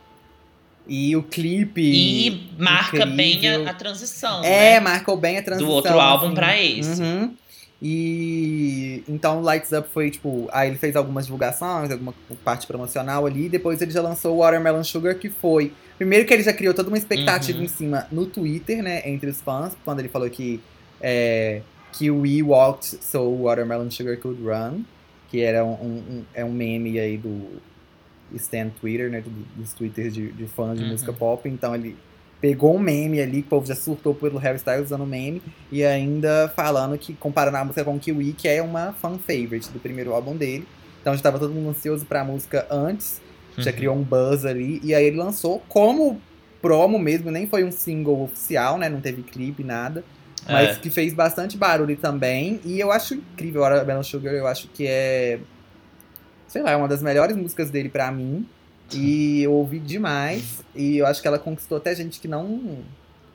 E o clipe. E marca bem incrível. a, a transição, É, né? marcou bem a transição. Do outro álbum assim. pra esse. Uhum. E então Lights Up foi tipo, aí ele fez algumas divulgações, alguma parte promocional ali, depois ele já lançou o Watermelon Sugar, que foi. Primeiro que ele já criou toda uma expectativa Uhum. em cima no Twitter, né, entre os fãs, quando ele falou que é, que We Walked So Watermelon Sugar Could Run, que era um, um- é um meme aí do Stan Twitter, né, do- dos twitters de, de fãs de Uhum. música pop, então ele pegou um meme ali, que o povo já surtou pelo Harry Styles usando o meme, e ainda falando que, comparando a música com Kiwi, que é uma fan favorite do primeiro álbum dele. Então já tava todo mundo ansioso pra música antes, já Uhum. criou um buzz ali, e aí ele lançou como promo mesmo, nem foi um single oficial, né, não teve clipe, nada. Mas É. que fez bastante barulho também, e eu acho incrível, a Melon Sugar, eu acho que é, sei lá, é uma das melhores músicas dele pra mim, e eu ouvi demais, e eu acho que ela conquistou até gente que não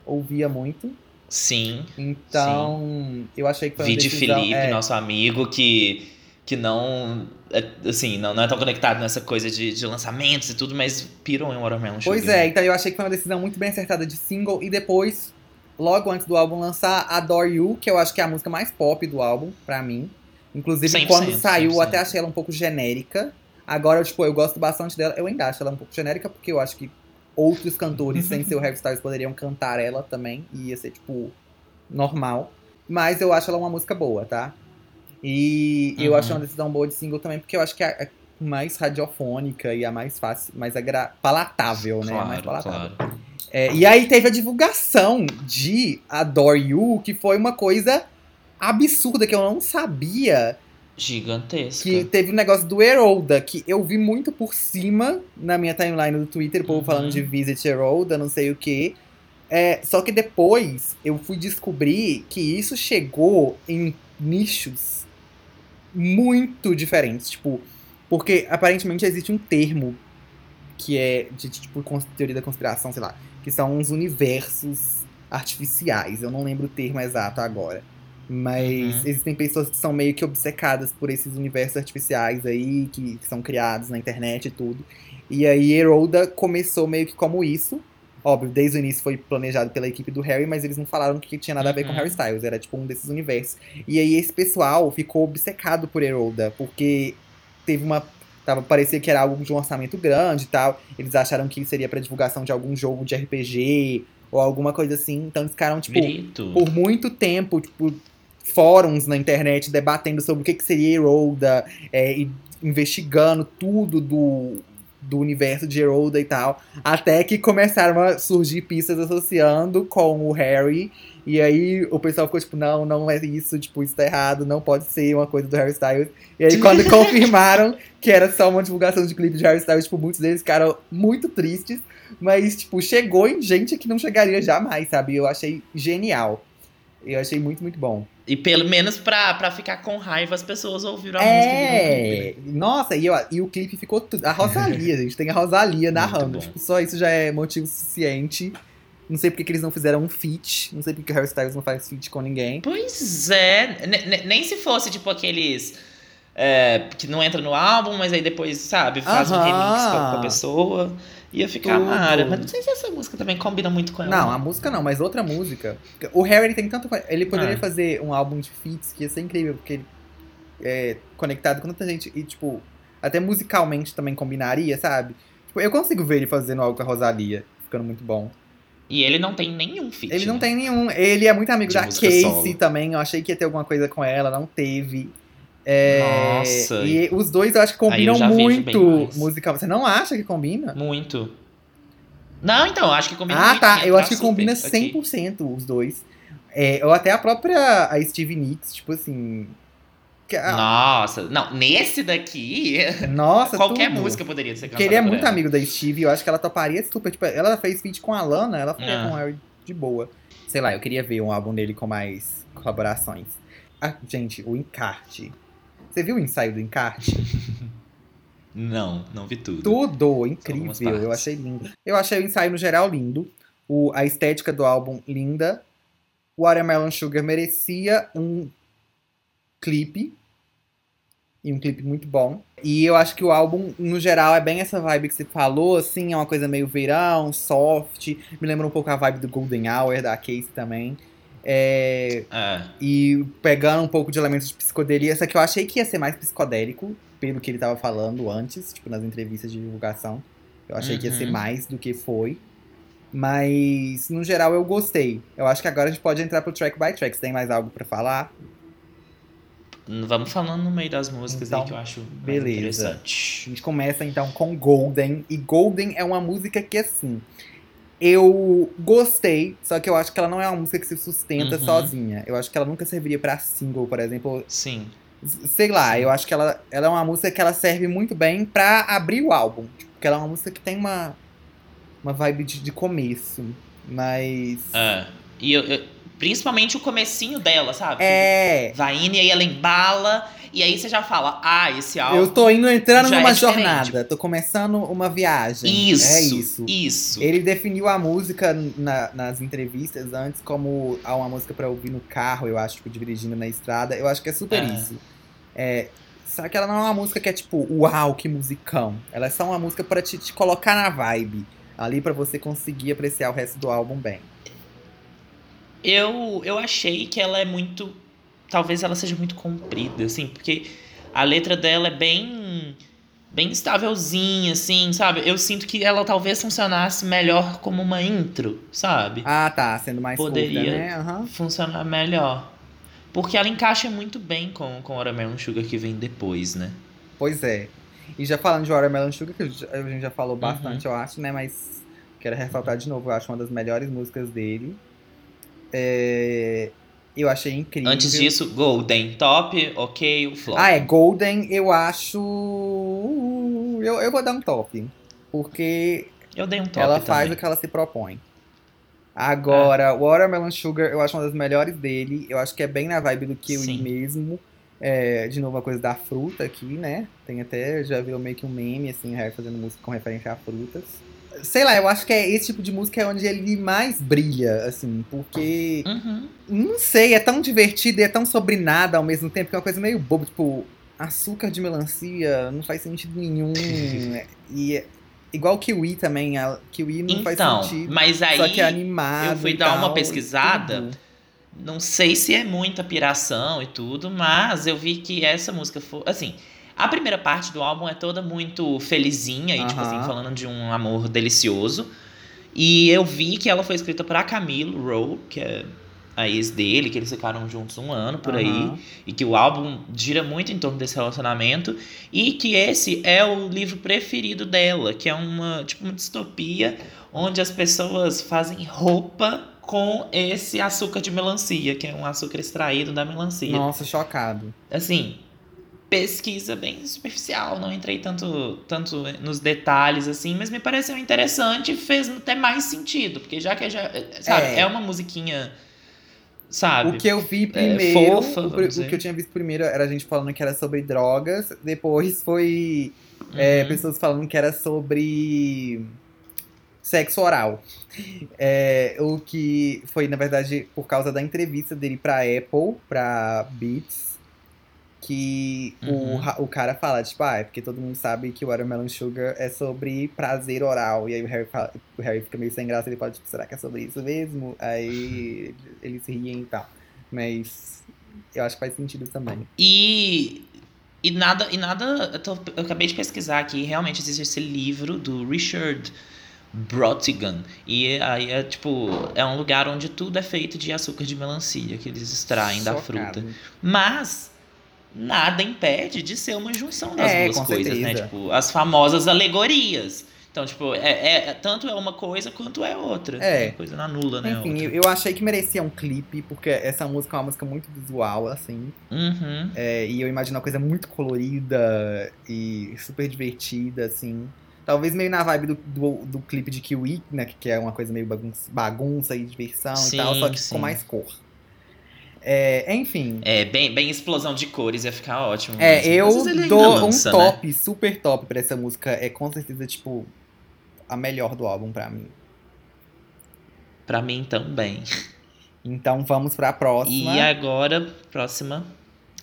ouvia muito. Sim. Então, eu achei que foi Vide decisão... Felipe, é, nosso amigo, que, que não. é, Assim, não, não é tão conectado nessa coisa de, de lançamentos e tudo, mas pirou em Watermelon Sugar. Pois é, então eu achei que foi uma decisão muito bem acertada de single, e depois, logo antes do álbum lançar, Adore You, que eu acho que é a música mais pop do álbum, pra mim. Inclusive, 100%, quando saiu, eu 100%. até achei ela um pouco genérica. Agora, tipo, eu gosto bastante dela. Eu ainda acho ela um pouco genérica, porque eu acho que outros cantores, sem ser o Harry Styles, poderiam cantar ela também. E ia ser, tipo, normal. Mas eu acho ela uma música boa, tá? E eu Uhum. acho uma decisão boa de single também, porque eu acho que é a mais radiofônica e a mais fácil, mais agra... palatável, né? A mais Claro, palatável. claro. É, e aí teve a divulgação de Adore You, que foi uma coisa absurda, que eu não sabia. Gigantesca. Que teve o negócio do Herolda, que eu vi muito por cima na minha timeline do Twitter, o povo Uhum. falando de Visit Herolda, não sei o quê. É, só que depois eu fui descobrir que isso chegou em nichos muito diferentes. Tipo, porque aparentemente existe um termo que é de tipo teoria da conspiração, sei lá, que são uns universos artificiais. Eu não lembro o termo exato agora. Mas Uhum. existem pessoas que são meio que obcecadas por esses universos artificiais aí, que, que são criados na internet e tudo. E aí Herolda começou meio que como isso. Óbvio, desde o início foi planejado pela equipe do Harry, mas eles não falaram que tinha nada a ver com Uhum. Harry Styles. Era tipo um desses universos. E aí esse pessoal ficou obcecado por Herolda, porque teve uma. Tava, parecia que era algo de um orçamento grande e tal. Eles acharam que seria pra divulgação de algum jogo de RPG ou alguma coisa assim. Então eles ficaram, tipo, por muito tempo, tipo, fóruns na internet debatendo sobre o que, que seria Herolda, é, e investigando tudo do, do universo de Herolda e tal, até que começaram a surgir pistas associando com o Harry, e aí o pessoal ficou tipo, não, não é isso, tipo, isso tá errado, não pode ser uma coisa do Harry Styles. E aí quando confirmaram que era só uma divulgação de clipe de Harry Styles, tipo, muitos deles ficaram muito tristes, mas, tipo, chegou em gente que não chegaria jamais, sabe? Eu achei genial. Eu achei muito, muito bom. E pelo menos pra, pra ficar com raiva, as pessoas ouviram a música. viram o É! Nossa, e, ó, e o clipe ficou tudo. A Rosalia, gente. Tem a Rosalia narrando. Tipo, só isso já é motivo suficiente. Não sei porque que eles não fizeram um feat. Não sei porque o Harry Styles não faz feat com ninguém. Pois é. Ne- Nem se fosse, tipo, aqueles. é, que não entra no álbum, mas aí depois, sabe, faz um remix com a, com a pessoa. Ia ficar Tudo. mara. Mas não sei se essa música também combina muito com ela. Não, a música não, mas outra música. O Harry ele tem tanto. Ele poderia Ah. fazer um álbum de feats que ia ser incrível, porque ele é conectado com tanta gente e, tipo, até musicalmente também combinaria, sabe? Tipo, eu consigo ver ele fazendo algo com a Rosalia, ficando muito bom. E ele não tem nenhum feat. Ele não né? tem nenhum. Ele é muito amigo De da Casey solo. também. Eu achei que ia ter alguma coisa com ela, não teve. É, Nossa. E os dois eu acho que combinam muito musical. Você não acha que combina? Muito. Não, então, acho que combina ah, muito. tá. ia Eu acho que combina aqui. 100% os dois. É, ou até a própria a Stevie Nicks, tipo assim. Que a- Nossa, não, nesse daqui, nossa, qualquer tudo. música poderia ser Porque cantada ele é muito ela. amigo da Stevie, eu acho que ela toparia super. Tipo, ela fez feat com a Lana, ela faria Ah. com Harry de boa. Sei lá, eu queria ver um álbum dele com mais colaborações. Ah, gente, o encarte. Você viu o ensaio do encarte? Não, não vi tudo. Tudo incrível, eu achei lindo. Eu achei o ensaio no geral lindo. O, a estética do álbum, linda. O Watermelon Sugar merecia um clipe. E um clipe muito bom. E eu acho que o álbum, no geral, é bem essa vibe que você falou, assim, é uma coisa meio verão, soft. Me lembra um pouco a vibe do Golden Hour, da Casey também. É, É. e pegando um pouco de elementos de psicodelia, só que eu achei que ia ser mais psicodélico, pelo que ele tava falando antes, tipo, nas entrevistas de divulgação. Eu achei que ia ser Uhum. mais do que foi. Mas, no geral, eu gostei. Eu acho que agora a gente pode entrar pro track by track. Você tem mais algo pra falar? Vamos falando no meio das músicas Então, aí que eu acho beleza. A interessante. gente começa então com Golden. E Golden é uma música que, assim, eu gostei, só que eu acho que ela não é uma música que se sustenta Uhum. sozinha. Eu acho que ela nunca serviria pra single, por exemplo. Sim. Sei lá, eu acho que ela, ela é uma música que ela serve muito bem pra abrir o álbum. Tipo, porque ela é uma música que tem uma, uma vibe de, de começo. Mas. É. E eu, eu- principalmente o comecinho dela, sabe? É. Vai indo e aí ela embala. E aí você já fala, ah, esse álbum. Eu tô indo entrando é numa diferente. jornada. Tô começando uma viagem. Isso. É isso. Isso. Ele definiu a música na- nas entrevistas antes como uma música pra ouvir no carro, eu acho, tipo, dirigindo na estrada. Eu acho que é super É. isso. É, só que ela não é uma música que é tipo, uau, que musicão. Ela é só uma música pra te, te colocar na vibe. Ali pra você conseguir apreciar o resto do álbum bem. Eu, eu achei que ela é muito. Talvez ela seja muito comprida, assim, porque a letra dela é bem. bem estávelzinha, assim, sabe? Eu sinto que ela talvez funcionasse melhor como uma intro, sabe? Ah, tá, sendo mais Poderia. curta, né? Aham. Funcionar melhor. Porque ela encaixa muito bem com, com Watermelon Sugar que vem depois, né? Pois é. E já falando de Watermelon Sugar, que a gente- já falou Uhum. bastante, eu acho, né? Mas quero ressaltar de novo, eu acho uma das melhores músicas dele. É, Eu achei incrível. Antes disso, Golden Top, ok, o flop. Ah, é. Golden, eu acho. Eu, eu vou dar um top. Porque Eu dei um top ela também. faz o que ela se propõe. Agora, Watermelon Sugar, eu acho uma das melhores dele. Eu acho que é bem na vibe do Kiwi Sim. mesmo. É, de novo, a coisa da fruta aqui, né? Tem até, já virou meio que um meme, assim, fazendo música com referência a frutas. Sei lá, eu acho que é esse tipo de música é onde ele mais brilha, assim, porque Uhum. não sei, é tão divertido e é tão sobre nada ao mesmo tempo que é uma coisa meio boba, tipo, açúcar de melancia não faz sentido nenhum. e é- igual kiwi também, a kiwi não Então, faz sentido. mas aí só que é animado. eu fui dar uma tal, pesquisada. tudo. Não sei se é muita piração e tudo, mas eu vi que essa música foi. Assim, a primeira parte do álbum é toda muito felizinha e, tipo Aham. assim, falando de um amor delicioso. E eu vi que ela foi escrita pra Camille Rowe, que é a ex dele, que eles ficaram juntos um ano por aí. E que o álbum gira muito em torno desse relacionamento. E que esse é o livro preferido dela, que é uma, tipo, uma distopia onde as pessoas fazem roupa com esse açúcar de melancia, que é um açúcar extraído da melancia. Nossa, chocado. Assim, pesquisa bem superficial, não entrei tanto, tanto nos detalhes assim, mas me pareceu interessante e fez até mais sentido, porque já que já, sabe, É. é, uma musiquinha, sabe? O que eu vi primeiro, fofa, o, o que eu tinha visto primeiro era a gente falando que era sobre drogas, depois foi é, Uhum. pessoas falando que era sobre sexo oral. É, o que foi, na verdade, por causa da entrevista dele pra Apple, pra Beats, que o, Uhum. ra- o cara fala, tipo, ah, é porque todo mundo sabe que o Watermelon Sugar é sobre prazer oral. E aí o Harry, fala- o Harry fica meio sem graça, ele fala, tipo, será que é sobre isso mesmo? Aí eles riem e tal. Mas eu acho que faz sentido também. E, e nada, e nada eu, tô- eu acabei de pesquisar aqui, realmente existe esse livro do Richard Brotigan. E aí é tipo, é um lugar onde tudo é feito de açúcar de melancia que eles extraem da fruta. Mas nada impede de ser uma junção das É, duas coisas, né? certeza. Tipo, as famosas alegorias. Então, tipo, é, é- tanto é uma coisa quanto é outra. É. Uma coisa não anula, né? Enfim, eu, achei que merecia um clipe, porque essa música é uma música muito visual, assim. Uhum. É, e eu imagino uma coisa muito colorida e super divertida, assim. Talvez meio na vibe do, do, do clipe de Kiwi, né? Que que é uma coisa meio bagunça, bagunça e diversão Sim, e tal, só que sim. com mais cor. É, enfim. É, bem, bem explosão de cores ia ficar ótimo. É, mesmo. eu dou lança, um né? top, super top pra essa música. É com certeza, tipo, a melhor do álbum pra mim. Pra mim também. Então vamos pra próxima. E agora, próxima,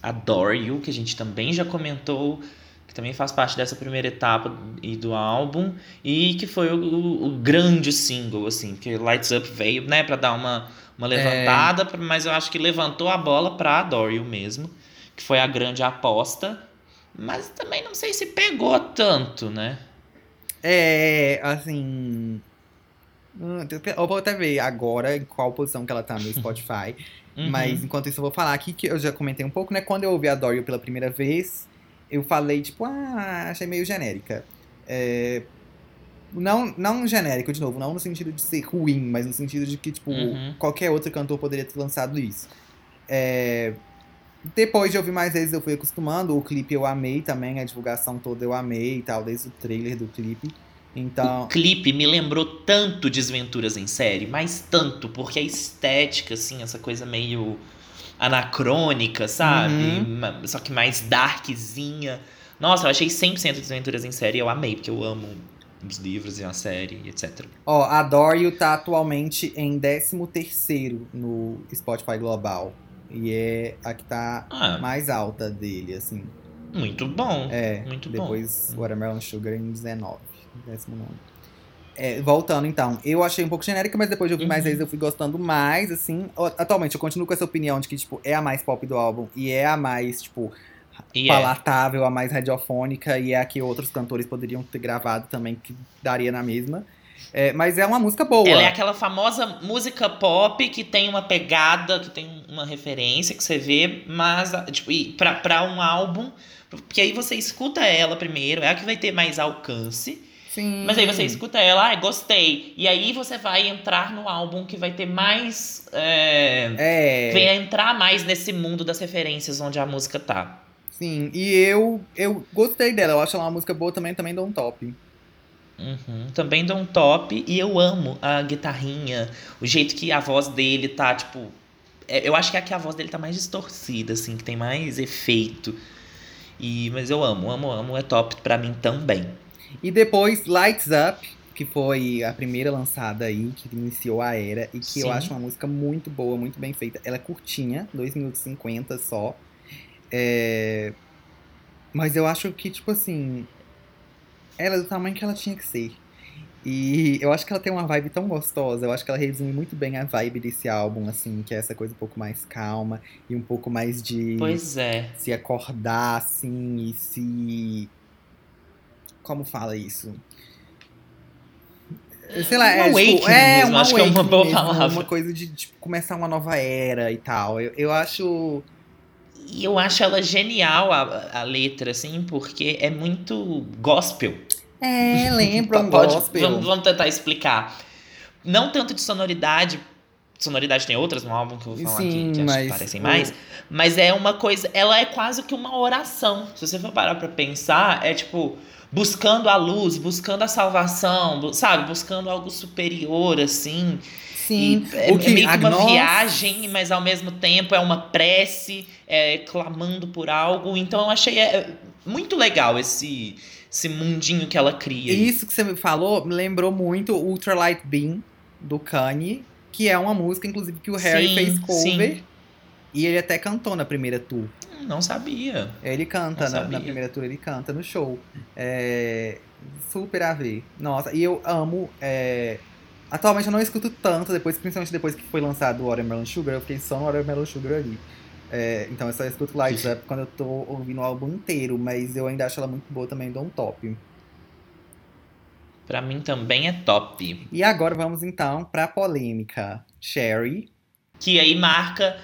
Adore You, que a gente também já comentou, que também faz parte dessa primeira etapa e do álbum, e que foi o, o, o grande single, assim, que Lights Up veio, né, pra dar uma, uma levantada, mas eu acho que levantou a bola pra Adore You mesmo, que foi a grande aposta, mas também não sei se pegou tanto, né? É, assim. hum, Eu vou até ver agora em qual posição que ela tá no Spotify. Uhum. Mas enquanto isso eu vou falar aqui que eu já comentei um pouco, né? Quando eu ouvi a Dory pela primeira vez, eu falei, tipo, ah, achei meio genérica. É, Não, não genérico, de novo, não no sentido de ser ruim, mas no sentido de que, tipo, Uhum. qualquer outro cantor poderia ter lançado isso. É, Depois de ouvir mais vezes, eu fui acostumando. O clipe eu amei também, a divulgação toda eu amei e tal, desde o trailer do clipe. Então. O clipe me lembrou tanto Desventuras em Série, mas tanto, porque a estética, assim, essa coisa meio anacrônica, sabe? Uhum. Só que mais darkzinha. Nossa, eu achei 100% Desventuras em Série, eu amei, porque eu amo os livros e a série, etc. Ó, a Dory tá atualmente em 13 no Spotify Global. E é a que tá Ah, mais alta dele, assim. muito bom. É, Muito bom. depois Watermelon Sugar em 19, 19. É, voltando então, eu achei um pouco genérica, mas depois de ouvir mais Uhum. vezes eu fui gostando mais, assim. Atualmente eu continuo com essa opinião de que, tipo, é a mais pop do álbum e é a mais, tipo, É. palatável, a mais radiofônica e é a que outros cantores poderiam ter gravado também, que daria na mesma. É, mas é uma música boa. Ela é aquela famosa música pop que tem uma pegada, que tem uma referência que você vê, mas tipo, pra, pra um álbum, porque aí você escuta ela primeiro, é a que vai ter mais alcance. Sim. Mas aí você escuta ela, ah, gostei. E aí você vai entrar no álbum que vai ter mais. É, É. Vai entrar mais nesse mundo das referências onde a música tá. Sim, e eu, eu gostei dela. Eu acho ela uma música boa também, também dou um top. Uhum. Também dou um top e eu amo a guitarrinha, o jeito que a voz dele tá, tipo. é, Eu acho que aqui a voz dele tá mais distorcida, assim, que tem mais efeito. E, mas eu amo, amo, amo, é top pra mim também. E depois Lights Up, que foi a primeira lançada aí, que iniciou a era, e que Sim. eu acho uma música muito boa, muito bem feita. Ela é curtinha, 2 minutos e 50 só. É, Mas eu acho que, tipo assim. Ela é do tamanho que ela tinha que ser. E eu acho que ela tem uma vibe tão gostosa. Eu acho que ela resume muito bem a vibe desse álbum, assim, que é essa coisa um pouco mais calma e um pouco mais de Pois é. se acordar, assim, e se. Como fala isso? Sei lá, Um é, awakening tipo, é mesmo, um acho que é uma boa mesmo, palavra. Uma coisa de tipo, começar uma nova era e tal. Eu, eu acho. E eu acho ela genial, a, a letra, assim, porque é muito gospel. É, lembra um Pode- gospel. Vamos, vamos tentar explicar. Não tanto de sonoridade. Sonoridade tem outras no álbum que eu vou falar Sim, aqui, que acho mas que parecem o- mais. Mas é uma coisa. Ela é quase que uma oração. Se você for parar pra pensar, é tipo. Buscando a luz, buscando a salvação, sabe? Buscando algo superior, assim. Sim, E é, o que é meio que uma viagem, mas ao mesmo tempo é uma prece, é, clamando por algo. Então eu achei é, muito legal esse, esse mundinho que ela cria. Isso que você me falou me lembrou muito Ultralight Beam, do Kanye, que é uma música, inclusive, que o Harry Sim, fez cover. sim. E ele até cantou na primeira tour. Não sabia. Ele canta na, na primeira tour, ele canta no show. É, super a ver. Nossa, e eu amo. é, atualmente eu não escuto tanto, depois, principalmente depois que foi lançado o Watermelon Sugar, eu fiquei só no Watermelon Sugar ali. É, então eu só escuto Lights Up quando eu tô ouvindo o álbum inteiro, mas eu ainda acho ela muito boa também, dou um top. Pra mim também é top. E agora vamos então pra polêmica. Cherry. Que aí marca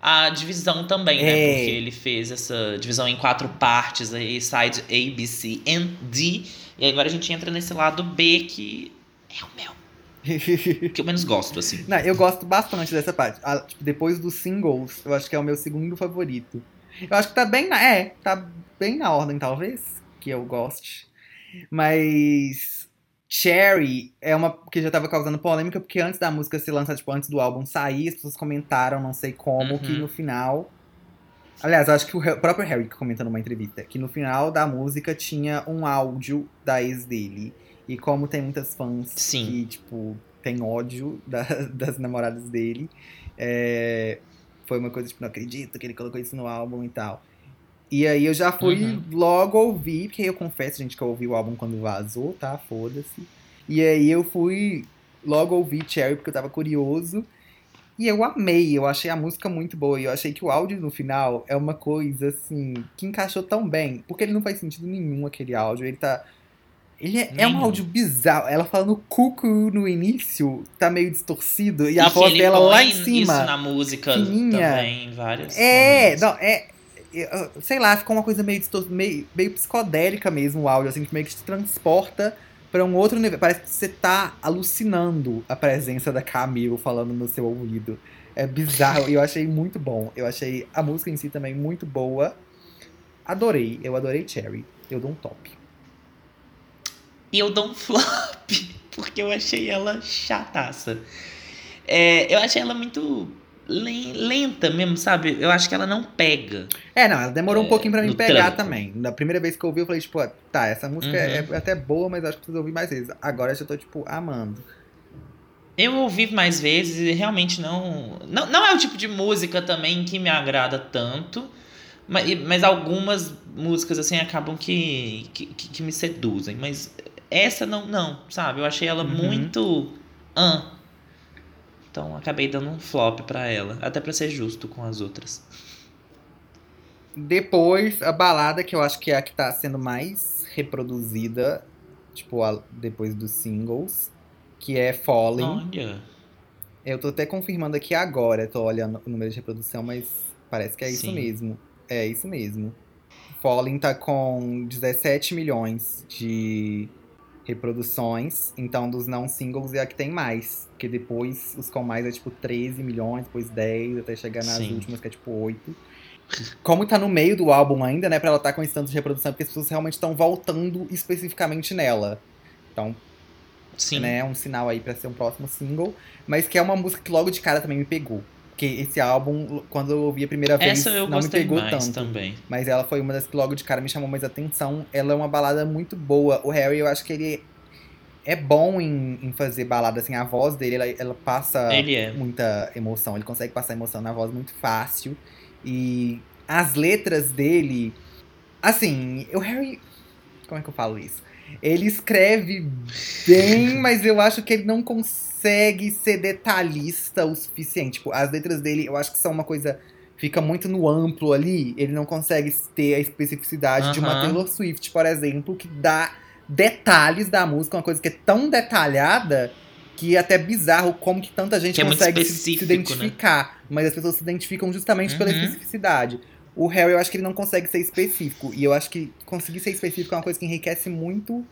a divisão também, né? É. Porque ele fez essa divisão em quatro partes aí, side A, B, C and D. E agora a gente entra nesse lado B que é o meu. Que eu menos gosto, assim. Não, eu gosto bastante dessa parte. Ah, tipo, depois dos singles, eu acho que é o meu segundo favorito. Eu acho que tá bem na. É, tá bem na ordem, talvez, que eu goste. Mas. Cherry é uma que já tava causando polêmica, porque antes da música ser lançada, tipo, antes do álbum sair, as pessoas comentaram, não sei como, Uhum. que no final. Aliás, eu acho que o próprio Harry comentou numa entrevista, que no final da música tinha um áudio da ex dele. E como tem muitas fãs Sim. que, tipo, tem ódio da- das namoradas dele. É, foi uma coisa, tipo, não acredito que ele colocou isso no álbum e tal. E aí eu já fui Uhum. logo ouvir, porque eu confesso, gente, que eu ouvi o álbum quando vazou, tá? Foda-se. E aí eu fui logo ouvir Cherry porque eu tava curioso. E eu amei, eu achei a música muito boa. E eu achei que o áudio no final é uma coisa, assim, que encaixou tão bem. Porque ele não faz sentido nenhum, aquele áudio. Ele tá. Ele é, é um áudio bizarro. Ela falando cucu no início, tá meio distorcido. E, a E que voz dela lá em cima. Isso na música fininha. também, em vários É, momentos. não, é. Sei lá, ficou uma coisa meio, distor- meio, meio psicodélica mesmo o áudio, assim, que meio que te transporta pra um outro nível. Parece que você tá alucinando a presença da Camille falando no seu ouvido. É bizarro, e eu achei muito bom. Eu achei a música em si também muito boa. Adorei, eu adorei Cherry. Eu dou um top. E eu dou um flop, porque eu achei ela chataça. É, eu achei ela muito len- lenta mesmo, sabe? Eu acho que ela não pega. É, não, ela demorou um É, pouquinho pra me pegar tranco. também. Na primeira vez que eu ouvi, eu falei, tipo, ah, tá, essa música é Uhum. é até boa, mas acho que preciso ouvir mais vezes. Agora eu já tô, tipo, amando. Eu ouvi mais vezes e realmente não, não. Não é o tipo de música também que me agrada tanto. Mas, mas algumas músicas, assim, acabam que, que- que me seduzem. Mas essa não, não, sabe? Eu achei ela Uhum. muito. Ah. Então acabei dando um flop pra ela. Até pra ser justo com as outras. Depois, a balada, que eu acho que é a que tá sendo mais reproduzida, tipo, a- depois dos singles, que é Falling. Olha. Eu tô até confirmando aqui agora, tô olhando o número de reprodução, mas parece que é isso Sim. mesmo. É isso mesmo. Falling tá com 17 milhões de reproduções, então dos não singles é a que tem mais. Porque depois os com mais é tipo 13 milhões, depois 10, até chegar nas Sim. últimas que é tipo 8. Como tá no meio do álbum ainda, né, pra ela tá com esse tanto de reprodução, porque as pessoas realmente estão voltando especificamente nela. Então, Sim. né? É um sinal aí pra ser um próximo single. Mas que é uma música que logo de cara também me pegou. Porque esse álbum, quando eu ouvi a primeira vez, Essa eu não me pegou tanto. também. Mas ela foi uma das que logo de cara me chamou mais atenção. Ela é uma balada muito boa. O Harry, eu acho que ele é bom em, em fazer balada, assim. A voz dele, ela, ela passa é. muita emoção. Ele consegue passar emoção na voz muito fácil. E as letras dele. Assim, o Harry. Como é que eu falo isso? Ele escreve bem, mas eu acho que ele não consegue ser detalhista o suficiente. Tipo, as letras dele, eu acho que são uma coisa. Fica muito no amplo ali. Ele não consegue ter a especificidade de uma. Taylor Swift, por exemplo, que dá detalhes da música, uma coisa que é tão detalhada que é até bizarro como que tanta gente Que é consegue se, se específico, né? identificar. Mas as pessoas se identificam justamente pela Uhum. especificidade. O Harry, eu acho que ele não consegue ser específico. E eu acho que conseguir ser específico é uma coisa que enriquece muito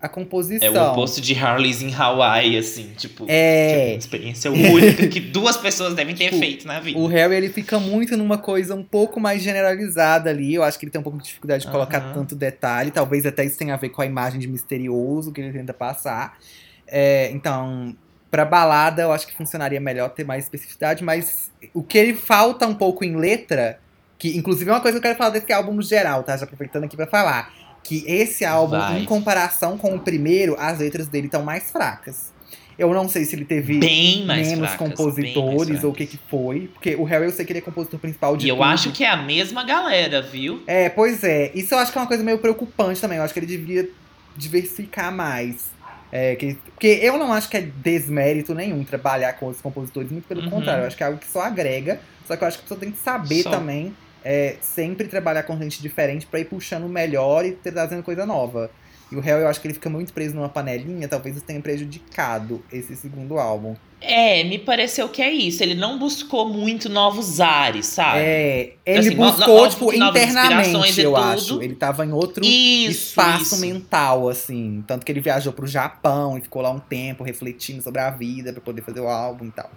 a composição. É o oposto de Harley's em Hawaii, assim, tipo. É. que é uma experiência única que duas pessoas devem ter Tipo, feito na vida. O Harry, ele fica muito numa coisa um pouco mais generalizada ali. Eu acho que ele tem um pouco de dificuldade de colocar Aham. tanto detalhe. Talvez até isso tenha a ver com a imagem de misterioso que ele tenta passar. É, então, pra balada, eu acho que funcionaria melhor ter mais especificidade. Mas o que ele falta um pouco em letra, que inclusive é uma coisa que eu quero falar desse álbum no geral, tá? Já aproveitando aqui pra falar. Que esse álbum, Vai. em comparação com o primeiro, as letras dele estão mais fracas. Eu não sei se ele teve menos fracas, compositores ou o que que foi. Porque o Harry eu sei que ele é compositor principal de E eu tudo. acho que é a mesma galera, viu? É, pois é. Isso eu acho que é uma coisa meio preocupante também. Eu acho que ele deveria diversificar mais. É, que, porque eu não acho que é desmérito nenhum trabalhar com outros compositores, muito pelo Uhum. contrário. Eu acho que é algo que só agrega. Só que eu acho que a pessoa tem que saber Só. também é, sempre trabalhar com gente diferente pra ir puxando melhor e trazendo coisa nova. E o Harry, eu acho que ele fica muito preso numa panelinha, talvez isso tenha prejudicado esse segundo álbum. É, me pareceu que é isso. Ele não buscou muito novos ares, sabe? É, ele Assim, buscou, no- tipo, internamente, eu acho. Ele tava em outro Isso, espaço isso. mental, assim. Tanto que ele viajou pro Japão e ficou lá um tempo refletindo sobre a vida pra poder fazer o álbum e tal.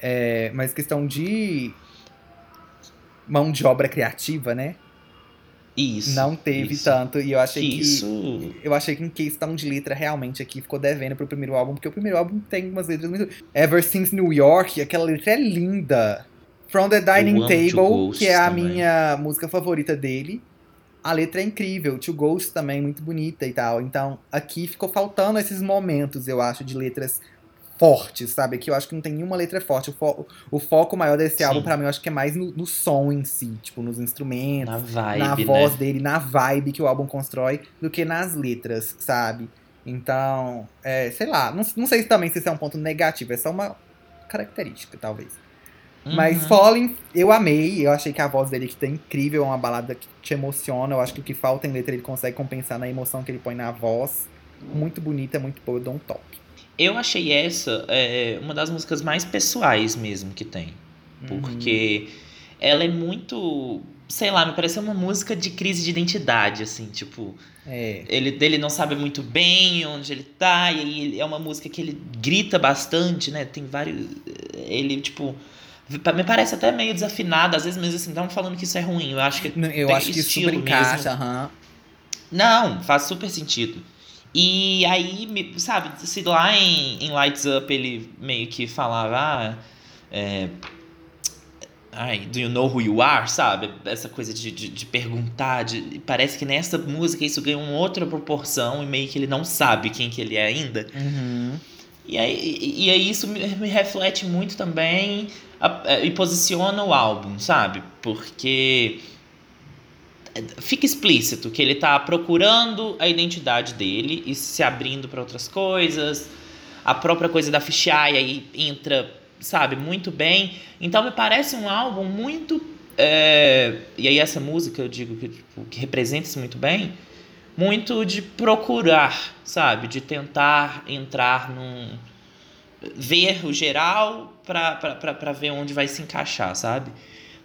É, mas questão de mão de obra criativa, né? Isso. não teve isso. tanto. E eu achei que. Isso. Eu achei que em questão de letra, realmente, aqui ficou devendo pro primeiro álbum, porque o primeiro álbum tem umas letras muito. Ever Since New York, aquela letra é linda. From the Dining Table, que é a também. minha música favorita dele. A letra é incrível. Two Ghosts também, muito bonita e tal. Então, aqui ficou faltando esses momentos, eu acho, de letras fortes, sabe? Que eu acho que não tem nenhuma letra forte. O, fo o foco maior desse Sim. álbum, pra mim, eu acho que é mais no, no som em si, tipo, nos instrumentos, Na vibe, na né? voz dele, na vibe que o álbum constrói, do que nas letras, sabe? Então, é, sei lá, não, não sei também se isso é um ponto negativo, é só uma característica, talvez. Mas Uhum. Falling, eu amei. Eu achei que a voz dele que tá incrível, é uma balada que te emociona. Eu acho que o que falta em letra ele consegue compensar na emoção que ele põe na voz. Muito bonita, muito boa, eu dou um top. Eu achei essa é, uma das músicas mais pessoais mesmo que tem. Uhum. Porque ela é muito. Sei lá, me pareceu uma música de crise de identidade, assim, tipo. É. Ele, dele não sabe muito bem onde ele tá, e aí é uma música que ele grita bastante, né? Tem vários. Ele, tipo. Me parece até meio desafinado, às vezes, mas assim, estavam falando que isso é ruim. Eu acho que. N- Eu acho que super encaixa, aham. Não, faz super sentido. E aí, sabe, se lá em, em Lights Up ele meio que falava. Ah, é, Ai, do you know who you are, sabe? Essa coisa de, de, de perguntar. De, parece que nessa música isso ganha uma outra proporção e meio que ele não sabe quem que ele é ainda. Uhum. E aí, e aí isso me, me reflete muito também a- a- e posiciona o álbum, sabe? Porque fica explícito que ele tá procurando a identidade dele e se abrindo para outras coisas. A própria coisa da Fichai aí entra, sabe, muito bem. Então me parece um álbum muito. é, E aí essa música eu digo que, tipo, que representa isso muito bem. Muito de procurar, sabe? De tentar entrar num. ver o geral pra ver onde vai se encaixar, sabe?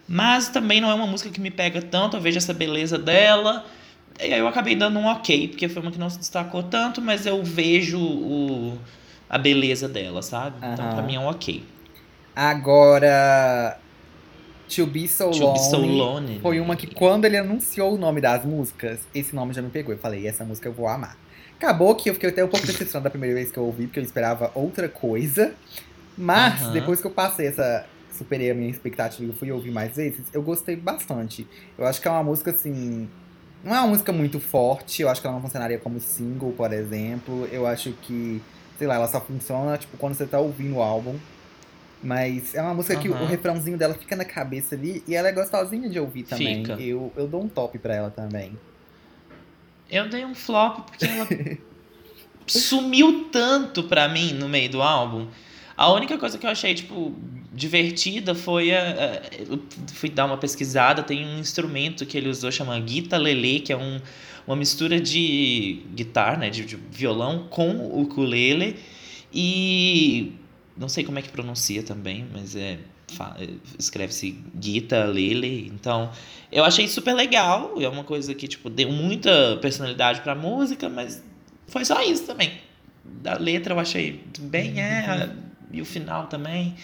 Mas também não é uma música que me pega tanto, eu vejo essa beleza dela. E aí eu acabei dando um ok, porque foi uma que não se destacou tanto, mas eu vejo o, a beleza dela, sabe? Então Aham. pra mim é um ok. Agora. To Be So To Be So Lonely Lonely. foi uma que quando ele anunciou o nome das músicas, esse nome já me pegou. Eu falei, essa música eu vou amar. Acabou que eu fiquei até um pouco decepcionado da primeira vez que eu ouvi, porque eu esperava outra coisa. Mas, Aham. depois que eu passei essa. Superei a minha expectativa e fui ouvir mais vezes, eu gostei bastante. Eu acho que é uma música assim. Não é uma música muito forte, eu acho que ela não funcionaria como single, por exemplo. Eu acho que, sei lá, ela só funciona tipo quando você tá ouvindo o álbum. Mas é uma música que Aham. o refrãozinho dela fica na cabeça ali e ela é gostosinha de ouvir também. Fica. Eu, eu dou um top pra ela também. Eu dei um flop porque ela sumiu tanto pra mim no meio do álbum. A única coisa que eu achei, tipo, divertida foi a, a- eu fui dar uma pesquisada, tem um instrumento que ele usou, chama guitarra-lele, que é um, uma mistura de guitarra, né, de, de violão com o ukulele e não sei como é que pronuncia também, mas é é, escreve-se guitarra-lele. Então, eu achei super legal, é uma coisa que tipo deu muita personalidade pra música, mas foi só isso também. Da letra eu achei bem é e o final também.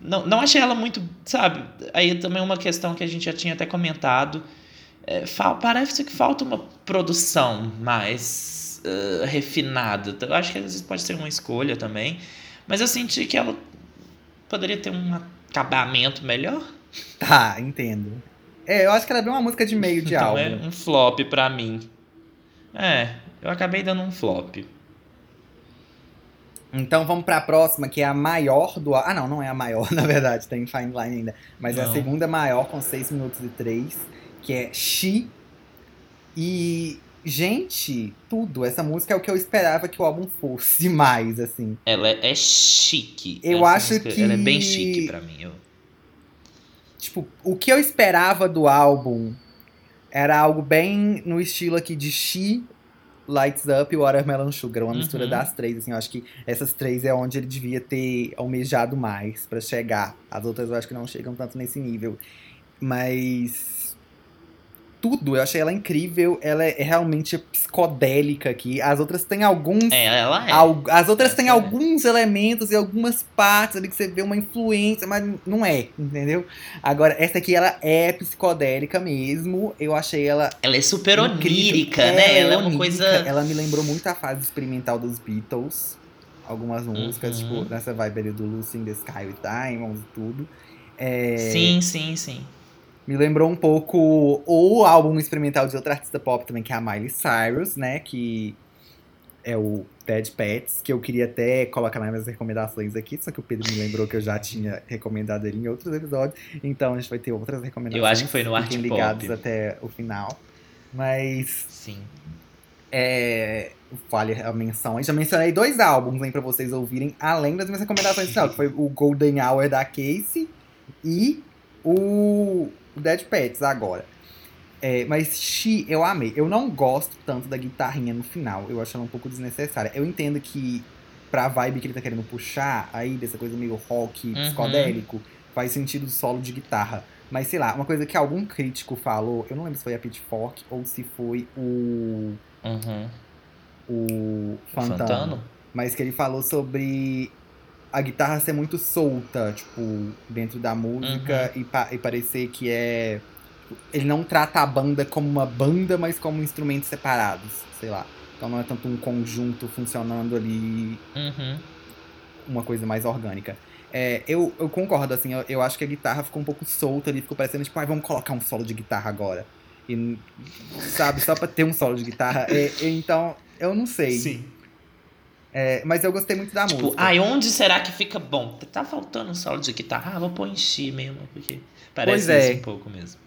Não, não achei ela muito, sabe? Aí também uma questão que a gente já tinha até comentado. É, parece que falta uma produção mais eh, refinada. Eu acho que às vezes pode ser uma escolha também. Mas eu senti que ela poderia ter um acabamento melhor. Tá, entendo. É, eu acho que ela é bem uma música de meio de então álbum. é um flop pra mim. É, eu acabei dando um flop. Então vamos pra próxima, que é a maior do álbum. Ah, não, não é a maior, na verdade, tem Fine Line ainda. Mas é a Não. segunda maior, com 6 minutos e 3, que é She. E, gente, tudo. Essa música é o que eu esperava que o álbum fosse mais, assim. Ela é, é chique. Eu Essa acho música, Ela é bem que- chique pra mim. Eu... Tipo, o que eu esperava do álbum era algo bem no estilo aqui de She, Lights Up e Watermelon Sugar, uma Uhum. mistura das três, assim, eu acho que essas três é onde ele devia ter almejado mais pra chegar. As outras eu acho que não chegam tanto nesse nível. Mas tudo, eu achei ela incrível, ela é realmente psicodélica aqui. As outras têm alguns É, ela é. Al- As outras têm é. alguns elementos e algumas partes ali que você vê uma influência, mas não é, entendeu? Agora, essa aqui, ela é psicodélica mesmo. Eu achei ela. Ela é super incrível. onírica, né? Ela é uma coisa. Ela me lembrou muito a fase experimental dos Beatles. Algumas músicas, Uhum. tipo, nessa vibe ali do Lucy in the Sky with Diamonds e tudo. É, Sim, sim, sim. Me lembrou um pouco o álbum experimental de outra artista pop também, que é a Miley Cyrus, né? Que é o Dead Pets, que eu queria até colocar nas minhas recomendações aqui, só que o Pedro me lembrou que eu já tinha recomendado ele em outros episódios, então a gente vai ter outras recomendações. Eu acho que foi no Art ligados Pop. até o final. Mas Sim. é, vale a menção. aí. Já mencionei dois álbuns hein, pra vocês ouvirem, além das minhas recomendações final, que foi o Golden Hour da Casey e o Dead Pets agora. É, mas She, eu amei. Eu não gosto tanto da guitarrinha no final. Eu acho ela um pouco desnecessária. Eu entendo que pra vibe que ele tá querendo puxar, aí dessa coisa meio rock, Uhum. psicodélico, faz sentido o solo de guitarra. Mas sei lá, uma coisa que algum crítico falou, eu não lembro se foi a Pitchfork ou se foi o Uhum. o Fantano, Fantano? mas que ele falou sobre a guitarra ser muito solta, tipo, dentro da música Uhum. e, pa- e parecer que é. Ele não trata a banda como uma banda, mas como instrumentos separados, sei lá. Então não é tanto um conjunto funcionando ali, Uhum. uma coisa mais orgânica. É, eu, eu concordo, assim, eu, eu acho que a guitarra ficou um pouco solta ali, ficou parecendo tipo, ah, vamos colocar um solo de guitarra agora. E, sabe, só pra ter um solo de guitarra. É, então, eu não sei. É, mas eu gostei muito da Tipo, música. ai, onde será que fica bom? Tá faltando um solo de guitarra? Ah, vou pôr em Xi mesmo, porque parece Pois é. isso um pouco mesmo.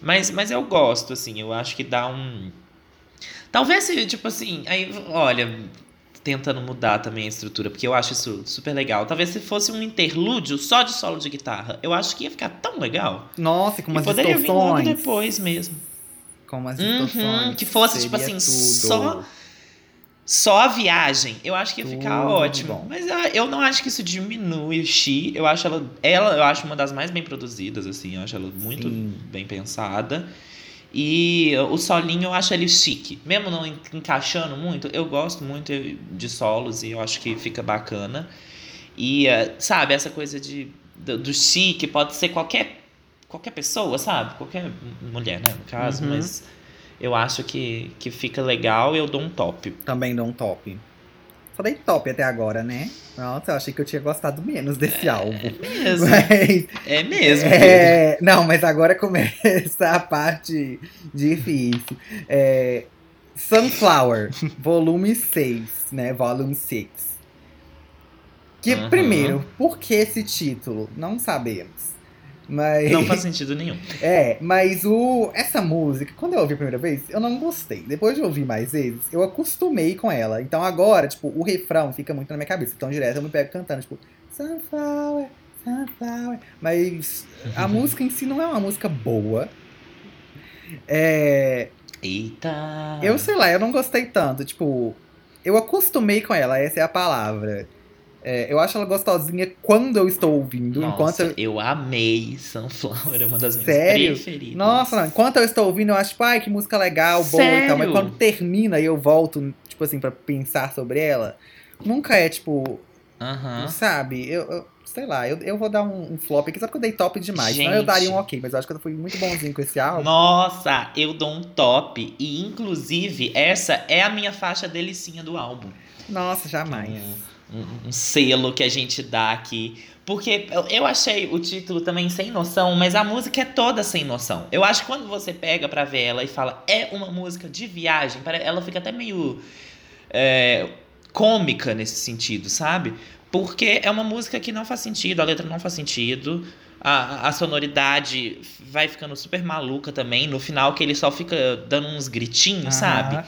Mas, mas eu gosto, assim, eu acho que dá um. Talvez, tipo assim, aí, olha, tentando mudar também a estrutura, porque eu acho isso super legal. Talvez se fosse um interlúdio só de solo de guitarra, eu acho que ia ficar tão legal. Nossa, com e umas poderia vir logo distorções. depois mesmo. Com umas Uhum, distorções. que fosse, tipo assim, tudo. só- Só a viagem, eu acho que ia ficar Tudo ótimo. bom. Mas eu não acho que isso diminui o Xi. Eu acho ela, ela, eu acho uma das mais bem produzidas, assim. Eu acho ela muito Sim. bem pensada. E o solinho eu acho ele chique. Mesmo não en- encaixando muito, eu gosto muito de solos e eu acho que fica bacana. E, eh, sabe, essa coisa de, do, do chique pode ser qualquer, qualquer pessoa, sabe? Qualquer mulher, né, no caso. Uhum. Mas eu acho que, que fica legal e eu dou um top. Também dou um top. Só dei top até agora, né? Nossa, eu achei que eu tinha gostado menos desse álbum. Mesmo. Mas, É mesmo. É, não, mas agora começa a parte difícil. É, Sunflower, volume 6, né? Volume 6. Que, Aham. primeiro, por que esse título? Não sabemos. Mas. Não faz sentido nenhum. É, mas o essa música, quando eu ouvi a primeira vez, eu não gostei. Depois de ouvir mais vezes, eu acostumei com ela. Então agora, tipo, o refrão fica muito na minha cabeça. Então direto eu me pego cantando, tipo, Sunflower, Sunflower. Mas a música em si não é uma música boa. É, Eita. eu sei lá, eu não gostei tanto. Tipo, eu acostumei com ela, essa é a palavra. É, eu acho ela gostosinha quando eu estou ouvindo. enquanto Nossa, eu, eu amei Sunflower, é uma das minhas Sério? preferidas. Nossa, não. Enquanto eu estou ouvindo, eu acho, tipo, ai, que música legal, boa e tal. Mas Sério? quando termina e eu volto, tipo assim, pra pensar sobre ela, nunca é, tipo, sabe? Eu, eu- sei lá, eu, eu vou dar um, um flop aqui só porque eu dei top demais. Senão eu Gente. daria um ok, mas eu acho que eu fui muito bonzinho com esse álbum. Nossa, eu dou um top. E, inclusive, essa é a minha faixa delicinha do álbum. Nossa, jamais. Um, um selo que a gente dá aqui. Porque eu, achei o título também sem noção, mas a música é toda sem noção. Eu acho que quando você pega pra ver ela e fala, é uma música de viagem, ela fica até meio é, cômica nesse sentido, sabe? Porque é uma música que não faz sentido, a letra não faz sentido. A, a sonoridade vai ficando super maluca também. No final, que ele só fica dando uns gritinhos, sabe? Aham.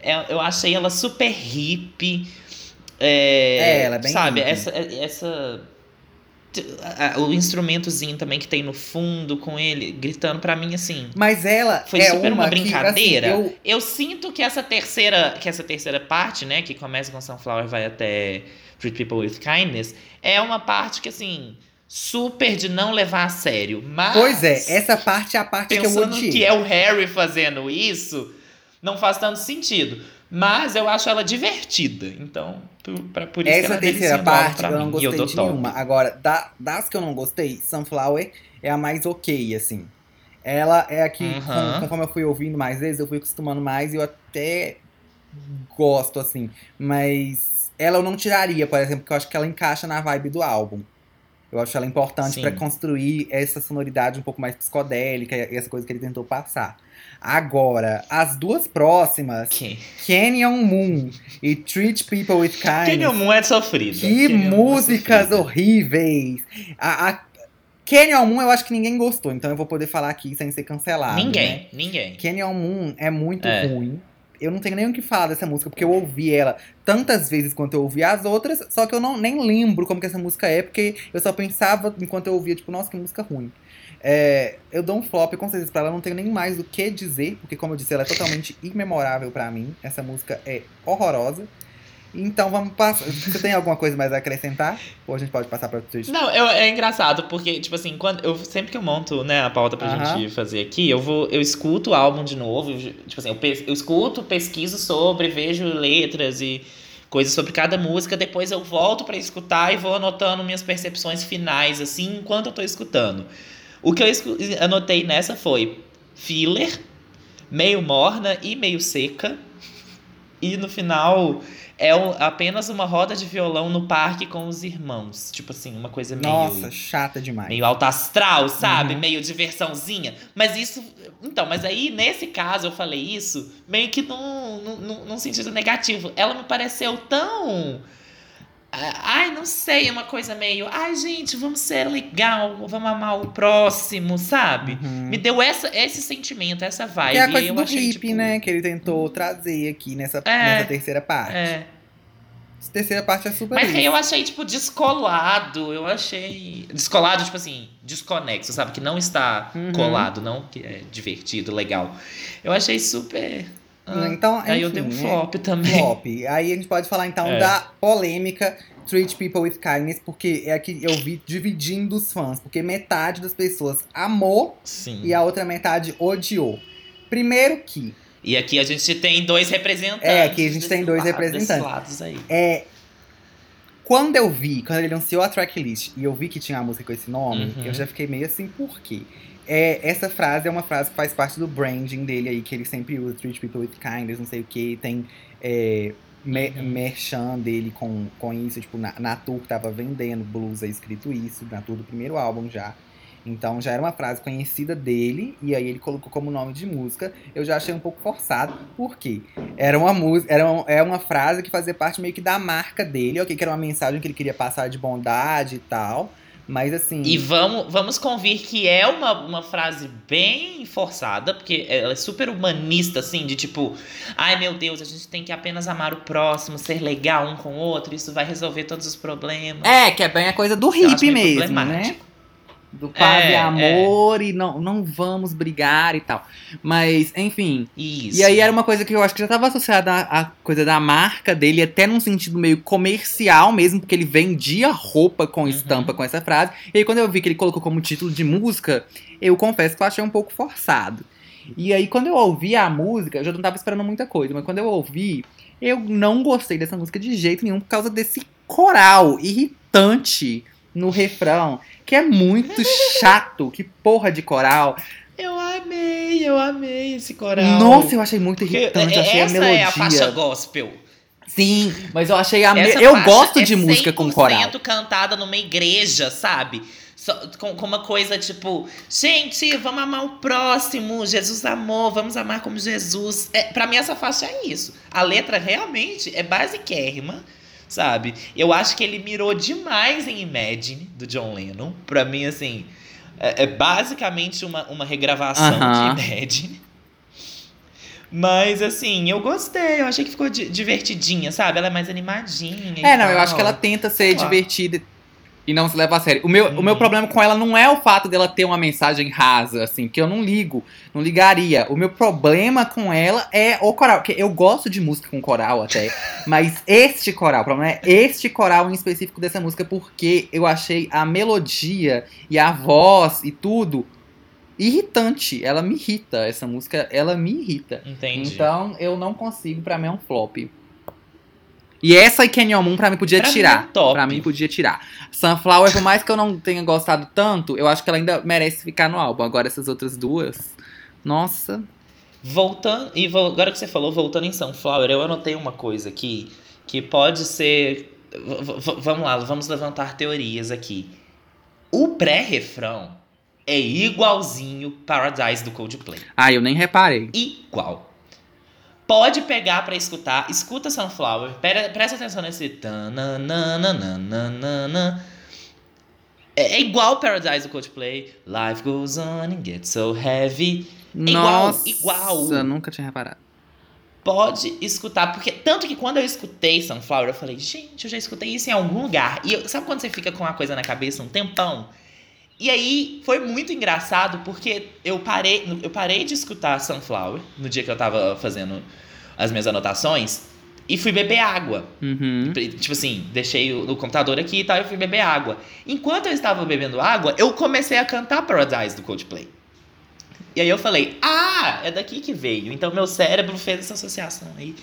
É, eu achei ela super hippie. É, É, ela é bem Sabe, essa. essa a- a- o instrumentozinho também que tem no fundo com ele gritando pra mim assim. Mas ela Foi é super uma uma que, brincadeira. assim, eu- Eu sinto que essa terceira, que essa terceira parte, né, que começa com Sunflower e vai até Treat People with Kindness, é uma parte que assim super de não levar a sério. Mas Pois é, essa parte é a parte que eu pensando odiei. que é o Harry fazendo isso, não faz tanto sentido. Mas eu acho ela divertida. Então, pra, por isso que Essa ela é terceira delicinha do álbum parte eu não gostei dou de top. nenhuma. Agora, da- das que eu não gostei, Sunflower é a mais ok, assim. Ela é a que, Uhum. conforme eu fui ouvindo mais vezes, eu fui acostumando mais e eu até gosto, assim. Mas ela eu não tiraria, por exemplo, porque eu acho que ela encaixa na vibe do álbum. Eu acho ela importante pra construir essa sonoridade um pouco mais psicodélica e essa coisa que ele tentou passar. Agora, as duas próximas, Quem? Canyon Moon e Treat People with Kindness. Canyon Moon é sofrida. Que Canyon é músicas sofrida. horríveis! A, a Canyon Moon eu acho que ninguém gostou, então eu vou poder falar aqui sem ser cancelado. Ninguém, né? ninguém. Canyon Moon é muito É. ruim. Eu não tenho nem o que falar dessa música, porque eu ouvi ela tantas vezes quanto eu ouvi as outras, só que eu não, nem lembro como que essa música é, porque eu só pensava enquanto eu ouvia, tipo, nossa, que música ruim. É, eu dou um flop, com certeza, pra ela, não tenho nem mais o que dizer, porque, como eu disse, ela é totalmente imemorável pra mim. Essa música é horrorosa. Então vamos passar. Você tem alguma coisa mais a acrescentar? Ou a gente pode passar pra Twitch? Não, eu- é engraçado, porque, tipo assim, quando eu, sempre que eu monto né, a pauta pra gente fazer aqui, eu vou, eu escuto o álbum de novo. eu- tipo assim, eu, pes- eu escuto, pesquiso sobre, vejo letras e coisas sobre cada música, depois eu volto pra escutar e vou anotando minhas percepções finais, assim, enquanto eu tô escutando. O que eu anotei nessa foi filler, meio morna e meio seca. E no final é um- apenas uma roda de violão no parque com os irmãos. Tipo assim, uma coisa meio. Nossa, chata demais. Meio alto astral, sabe? Uhum. Meio diversãozinha. Mas isso. Então, mas aí, nesse caso, eu falei isso meio que num, num- num sentido negativo. Ela me pareceu tão. Ai, não sei, uma coisa meio. Ai, gente, vamos ser legal, vamos amar o próximo, sabe? Uhum. Me deu essa, esse sentimento, essa vibe. Que é a coisa eu do achei, hippie, tipo, né? Que ele tentou trazer aqui nessa, É. nessa terceira parte. É. Essa terceira parte é super Mas isso. eu achei, tipo, descolado. Eu achei. Descolado, tipo assim, desconexo, sabe? Que não está Uhum. colado, não que é divertido, legal. Eu achei super. Ah, Então, aí eu enfim, dei um né? flop também. Flop. Aí a gente pode falar então É. da polêmica Treat People with Kindness, porque é que eu vi dividindo os fãs. Porque metade das pessoas amou Sim. e a outra metade odiou. Primeiro que E aqui a gente tem dois representantes. É, aqui a gente tem dois lado- representantes. lados aí. é. Quando eu vi, quando ele anunciou a tracklist e eu vi que tinha a música com esse nome, Uhum. eu já fiquei meio assim, por quê? É, essa frase é uma frase que faz parte do branding dele aí, que ele sempre usa, treat people with kindness, não sei o que, tem é, me- merchan dele com, com isso, tipo, na, na tour que tava vendendo blusa escrito isso, na tour do primeiro álbum já. Então já era uma frase conhecida dele, e aí ele colocou como nome de música. Eu já achei um pouco forçado, por quê? Era uma música, era um- é uma frase que fazia parte meio que da marca dele, ok, que era uma mensagem que ele queria passar de bondade e tal. Mas assim. E vamos, vamos convir que é uma, uma frase bem forçada, porque ela é super humanista, assim, de tipo, ai meu Deus, a gente tem que apenas amar o próximo, ser legal um com o outro, isso vai resolver todos os problemas. É, que é bem a coisa do hippie mesmo, né? Do paz É, e amor e não, não vamos brigar e tal. Mas, enfim. Isso. E aí era uma coisa que eu acho que já estava associada à, à coisa da marca dele, até num sentido meio comercial mesmo, porque ele vendia roupa com estampa com essa frase. E aí quando eu vi que ele colocou como título de música, eu confesso que eu achei um pouco forçado. E aí quando eu ouvi a música, eu já não tava esperando muita coisa, mas quando eu ouvi, eu não gostei dessa música de jeito nenhum por causa desse coral irritante no refrão, que é muito chato. Que porra de coral. Eu amei, eu amei esse coral. Nossa, eu achei muito Porque irritante, eu achei a essa melodia. é a faixa gospel. Sim, mas eu achei a me... Essa Eu gosto é de música com coral. 100% cantada numa igreja, sabe? Só- com, com uma coisa tipo, gente, vamos amar o próximo, Jesus amou, vamos amar como Jesus. É, para mim, essa faixa é isso. A letra realmente é basiquérrima, sabe? Eu acho que ele mirou demais em Imagine, do John Lennon. Pra mim, assim, é, é basicamente uma, uma regravação Aham. de Imagine. Mas, assim, eu gostei. Eu achei que ficou di- divertidinha, sabe? Ela é mais animadinha. É, não, eu tal. acho que ela tenta ser Sei lá. E não se leva a sério. O meu, o meu Uhum. problema com ela não é o fato dela ter uma mensagem rasa, assim, que eu não ligo, não ligaria. O meu problema com ela é o coral, porque eu gosto de música com coral até, mas este coral, o problema é este coral em específico dessa música, porque eu achei a melodia e a voz e tudo irritante. Ela me irrita, essa música, ela me irrita. Entendi. Então eu não consigo, pra mim é um flop. E essa e Canyon Moon pra mim podia Pra mim tirar. é um top. Pra mim podia tirar. Sunflower, por mais que eu não tenha gostado tanto, eu acho que ela ainda merece ficar no álbum. Agora essas outras duas, nossa. Voltando, e vol- agora que você falou, voltando em Sunflower, eu anotei uma coisa aqui que pode ser. v- v- vamos lá, vamos levantar teorias aqui. O pré-refrão é igualzinho Paradise do Coldplay. Ah, eu nem reparei. Igual. Pode pegar pra escutar. Escuta Sunflower. Pera, presta atenção nesse. tananana. É é igual Paradise do Coldplay. Life goes on and gets so heavy. Igual, Nossa, igual. nunca tinha reparado. Pode escutar, porque tanto que quando eu escutei Sunflower, eu falei, gente, eu já escutei isso em algum lugar. E eu- sabe quando você fica com uma coisa na cabeça um tempão? E aí foi muito engraçado porque eu parei, eu parei de escutar Sunflower no dia que eu tava fazendo as minhas anotações e fui beber água. Uhum. Tipo assim, deixei o, o computador aqui e tal, e fui beber água. Enquanto eu estava bebendo água, eu comecei a cantar Paradise do Coldplay. E aí eu falei, ah, é daqui que veio. Então meu cérebro fez essa associação aí.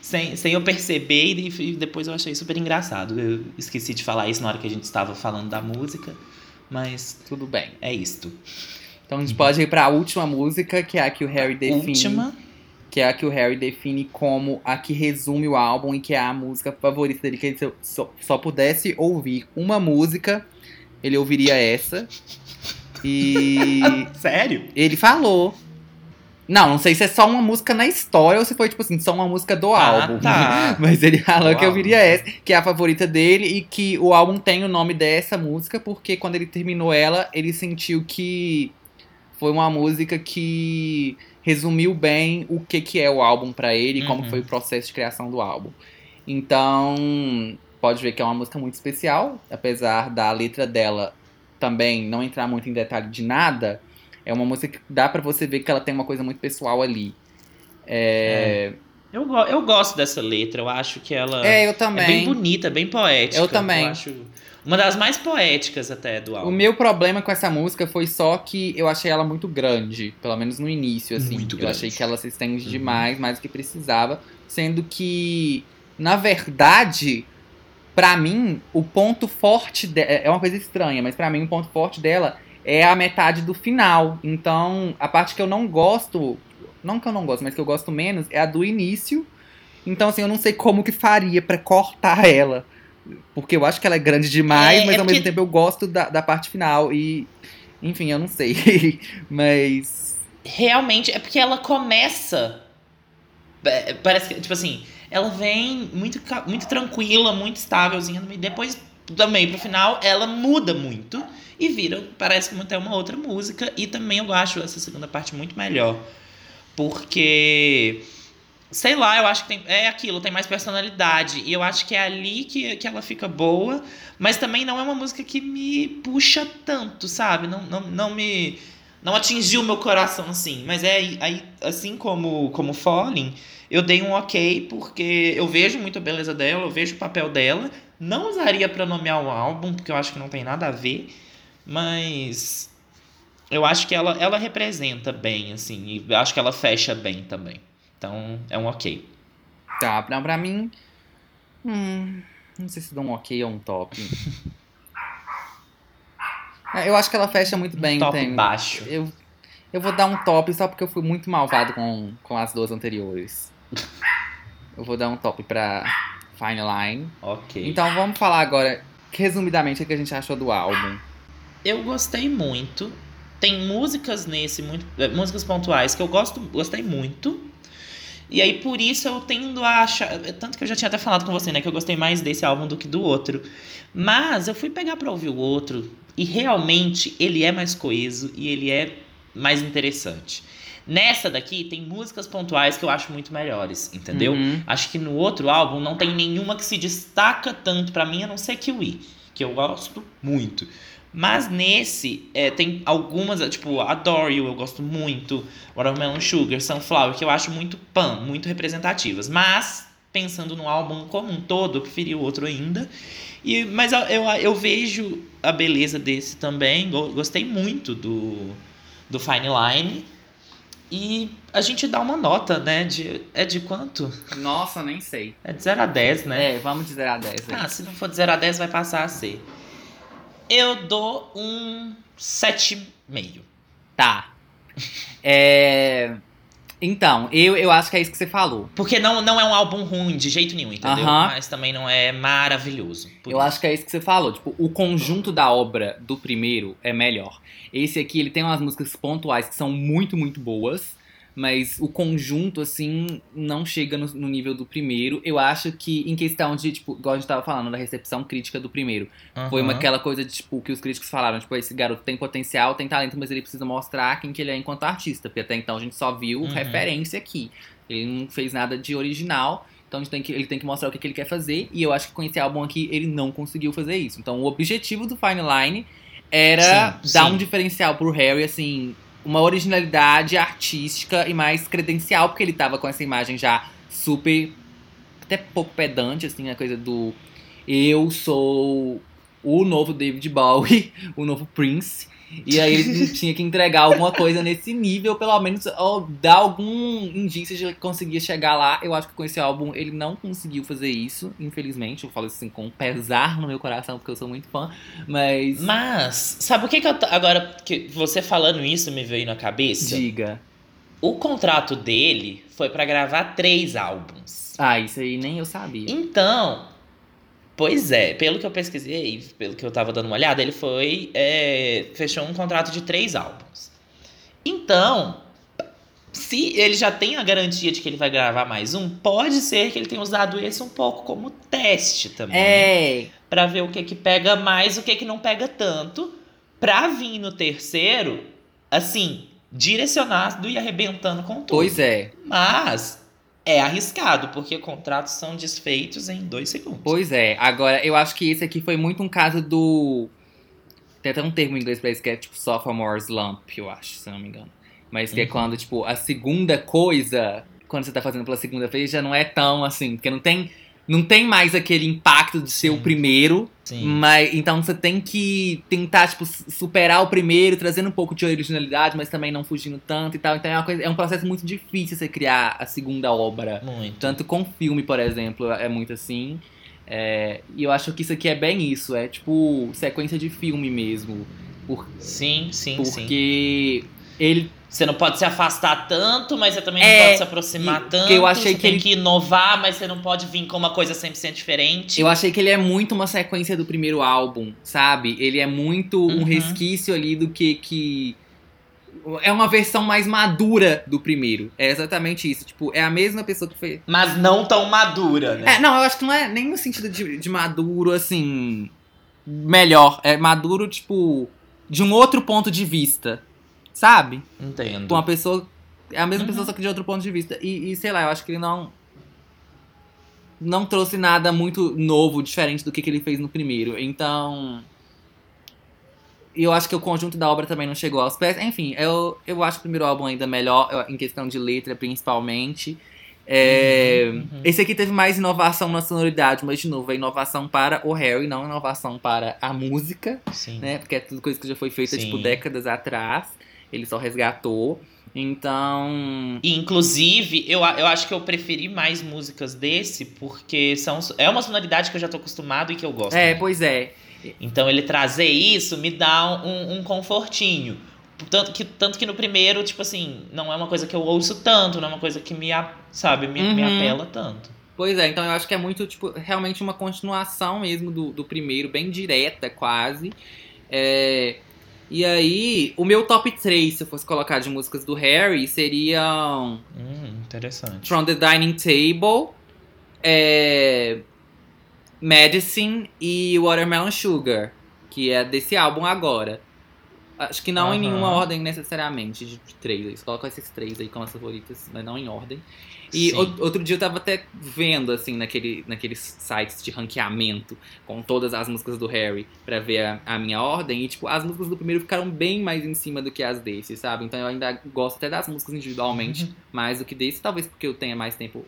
Sem, sem eu perceber, e depois eu achei super engraçado. Eu esqueci de falar isso na hora que a gente estava falando da música, mas Tudo bem. é isto. Então a gente pode ir pra última música, que é a que o Harry define. Última. Que é a que o Harry define como a que resume o álbum e que é a música favorita dele. Que ele se eu só, só pudesse ouvir uma música, ele ouviria essa. E Sério? ele falou. Não, não sei se é só uma música na história ou se foi, tipo assim, só uma música do Ah, álbum. tá. Mas ele falou Do que eu viria essa, que é a favorita dele e que o álbum tem o nome dessa música porque quando ele terminou ela, ele sentiu que foi uma música que resumiu bem o que, que é o álbum pra ele e como Uhum. foi o processo de criação do álbum. Então, pode ver que é uma música muito especial, apesar da letra dela também não entrar muito em detalhe de nada. É uma música que dá pra você ver que ela tem uma coisa muito pessoal ali. É, Eu, go- eu gosto dessa letra, eu acho que ela é, eu é também. bem bonita, bem poética. Eu também. acho uma das mais poéticas até do álbum. O meu problema com essa música foi só que eu achei ela muito grande, pelo menos no início, assim. Muito eu grande. achei que ela se estende Uhum. demais, mais do que precisava, sendo que, na verdade, pra mim, o ponto forte de... é uma coisa estranha, mas pra mim o ponto forte dela é a metade do final. Então, a parte que eu não gosto, não que eu não gosto, mas que eu gosto menos é a do início. Então, assim, eu não sei como que faria pra cortar ela. Porque eu acho que ela é grande demais, É, mas é ao porque- mesmo tempo eu gosto da, da parte final. E, enfim, eu não sei. mas. Realmente, é porque ela começa. é, Parece que, tipo assim, ela vem muito, muito tranquila, muito estávelzinha, e depois, meio pro final, ela muda muito e vira, parece que até uma outra música. E também eu acho essa segunda parte muito melhor. Porque. Sei lá, eu acho que tem, é aquilo, tem mais personalidade. E eu acho que é ali que, que ela fica boa. Mas também não é uma música que me puxa tanto, sabe? Não, não, não me. Não atingiu meu coração assim. Mas é aí, assim como, como Falling, eu dei um ok, porque eu vejo muito a beleza dela, eu vejo o papel dela. Não usaria pra nomear o álbum, porque eu acho que não tem nada a ver. Mas. Eu acho que ela, ela representa bem, assim. E eu acho que ela fecha bem também. Então, é um ok. Tá, pra, pra mim. Hum, não sei se dá um ok ou um top. É, eu acho que ela fecha muito bem. Top tem- baixo. Eu, eu vou dar um top só porque eu fui muito malvado com, com as duas anteriores. Eu vou dar um top pra Fine Line. Ok. Então vamos falar agora, resumidamente, o que a gente achou do álbum. Eu gostei muito. Tem músicas nesse, muito, eh, músicas pontuais que eu gosto, gostei muito. E aí por isso eu tendo a achar, eh, tanto que eu já tinha até falado com você, né, que eu gostei mais desse álbum do que do outro. Mas eu fui pegar pra ouvir o outro e realmente ele é mais coeso e ele é mais interessante. Nessa daqui tem músicas pontuais que eu acho muito melhores, entendeu? Uhum. Acho que no outro álbum não tem nenhuma que se destaca tanto pra mim, a não ser Kiwi, que eu gosto muito. Mas nesse, é, tem algumas, é, tipo, Adore You, eu gosto muito, Watermelon Sugar, Sunflower, que eu acho muito pan, muito representativas. Mas, pensando no álbum como um todo, eu preferi o outro ainda. E, mas eu, eu, eu vejo a beleza desse também, go- gostei muito do, do Fine Line. E a gente dá uma nota, né? De, é de quanto? Nossa, nem sei. É de 0 a 10, né? É, vamos de 0 a 10 aí. Ah, se não for de 0 a 10, vai passar a ser. Eu dou um 7,5. Tá. É... Então, eu, eu acho que é isso que você falou. Porque não, não é um álbum ruim de jeito nenhum, entendeu? Aham. Mas também não é maravilhoso. Eu isso. acho que é isso que você falou. Tipo, o conjunto da obra do primeiro é melhor. Esse aqui, ele tem umas músicas pontuais que são muito, muito boas. Mas o conjunto, assim, não chega no, no nível do primeiro. Eu acho que, em questão de, tipo, igual a gente tava falando, da recepção crítica do primeiro. Foi uma, aquela coisa de, tipo, que os críticos falaram, tipo, esse garoto tem potencial, tem talento, mas ele precisa mostrar quem que ele é enquanto artista. Porque até então a gente só viu Uhum. referência aqui. Ele não fez nada de original. Então a gente tem que, ele tem que mostrar o que, que ele quer fazer. E eu acho que com esse álbum aqui, ele não conseguiu fazer isso. Então o objetivo do Fine Line era Sim, dar sim. um diferencial pro Harry, assim, uma originalidade artística e mais credencial, porque ele tava com essa imagem já super. até pouco pedante, assim, a coisa do. Eu sou o novo David Bowie, o novo Prince. E aí ele tinha que entregar alguma coisa nesse nível, pelo menos ou dar algum indício de que conseguia chegar lá. Eu acho que com esse álbum ele não conseguiu fazer isso, infelizmente. Eu falo assim com pesar no meu coração, porque eu sou muito fã. Mas. Mas, sabe o que, que eu. Agora, que você falando isso me veio na cabeça? Diga. O contrato dele foi pra gravar três álbuns. Ah, isso aí nem eu sabia. Então, pois é, pelo que eu pesquisei, pelo que eu tava dando uma olhada, ele foi. é, fechou um contrato de três álbuns. Então, se ele já tem a garantia de que ele vai gravar mais um, pode ser que ele tenha usado esse um pouco como teste também. É. Pra ver o que que pega mais, o que que não pega tanto, pra vir no terceiro, assim, direcionado e arrebentando com tudo. Pois é. Mas é arriscado, porque contratos são desfeitos em dois segundos. Pois é. Agora, eu acho que esse aqui foi muito um caso do. Tem até um termo em inglês pra isso que é tipo sophomore slump, eu acho, se eu não me engano. Mas que é Uhum. quando, tipo, a segunda coisa, quando você tá fazendo pela segunda vez, já não é tão assim. Porque não tem. Não tem mais aquele impacto de ser o Sim. primeiro. Sim. Mas então você tem que tentar, tipo, su- superar o primeiro, trazendo um pouco de originalidade, mas também não fugindo tanto e tal. Então é, uma coisa, é um processo muito difícil você criar a segunda obra. Muito. Tanto com filme, por exemplo, é muito assim. É, e eu acho que isso aqui é bem isso, é tipo sequência de filme mesmo. Por- Sim, sim, sim. porque ele. Você não pode se afastar tanto, mas você também não É, pode se aproximar e- tanto. eu achei você que tem ele- que inovar, mas você não pode vir com uma coisa 100% diferente. Eu achei que ele é muito uma sequência do primeiro álbum, sabe? Ele é muito um Uhum. resquício ali do que. que é uma versão mais madura do primeiro. É exatamente isso. Tipo, é a mesma pessoa que fez. Mas não tão madura, né? É, não, eu acho que não é nem no sentido de, de maduro, assim. Melhor. É maduro, tipo. De um outro ponto de vista. Sabe? Entendo. Com uma pessoa. É a mesma Uhum. pessoa, só que de outro ponto de vista. E, e, sei lá, eu acho que ele não. Não trouxe nada muito novo, diferente do que, que ele fez no primeiro. Então. E eu acho que o conjunto da obra também não chegou aos pés. Enfim, eu, eu acho o primeiro álbum ainda melhor, em questão de letra, principalmente. É, Uhum, uhum. Esse aqui teve mais inovação na sonoridade, mas de novo, é inovação para o Harry, não inovação para a música Sim. né? Porque é tudo coisa que já foi feita, Sim. tipo, décadas atrás. Ele só resgatou. Então. E, inclusive, eu, eu acho que eu preferi mais músicas desse, porque são, é uma sonoridade que eu já tô acostumado e que eu gosto. É, muito. pois é. Então ele trazer isso me dá um, um confortinho. Tanto que, tanto que no primeiro, tipo assim, não é uma coisa que eu ouço tanto, não é uma coisa que me, sabe, me, me Uhum. apela tanto. Pois é, então eu acho que é muito, tipo, realmente uma continuação mesmo do, do primeiro, bem direta, quase. É, E aí, o meu top 3, se eu fosse colocar de músicas do Harry, seriam Hum, interessante. From the Dining Table, é, Medicine e Watermelon Sugar, que é desse álbum agora. Acho que não em Aham. nenhuma ordem necessariamente de, de três. Eles colocam esses três aí como as favoritas, mas não em ordem. E Sim. outro dia eu tava até vendo, assim, naquele, naqueles sites de ranqueamento com todas as músicas do Harry pra ver a, a minha ordem. E, tipo, as músicas do primeiro ficaram bem mais em cima do que as desse, sabe? Então eu ainda gosto até das músicas individualmente Uhum. mais do que desse. Talvez porque eu tenha mais tempo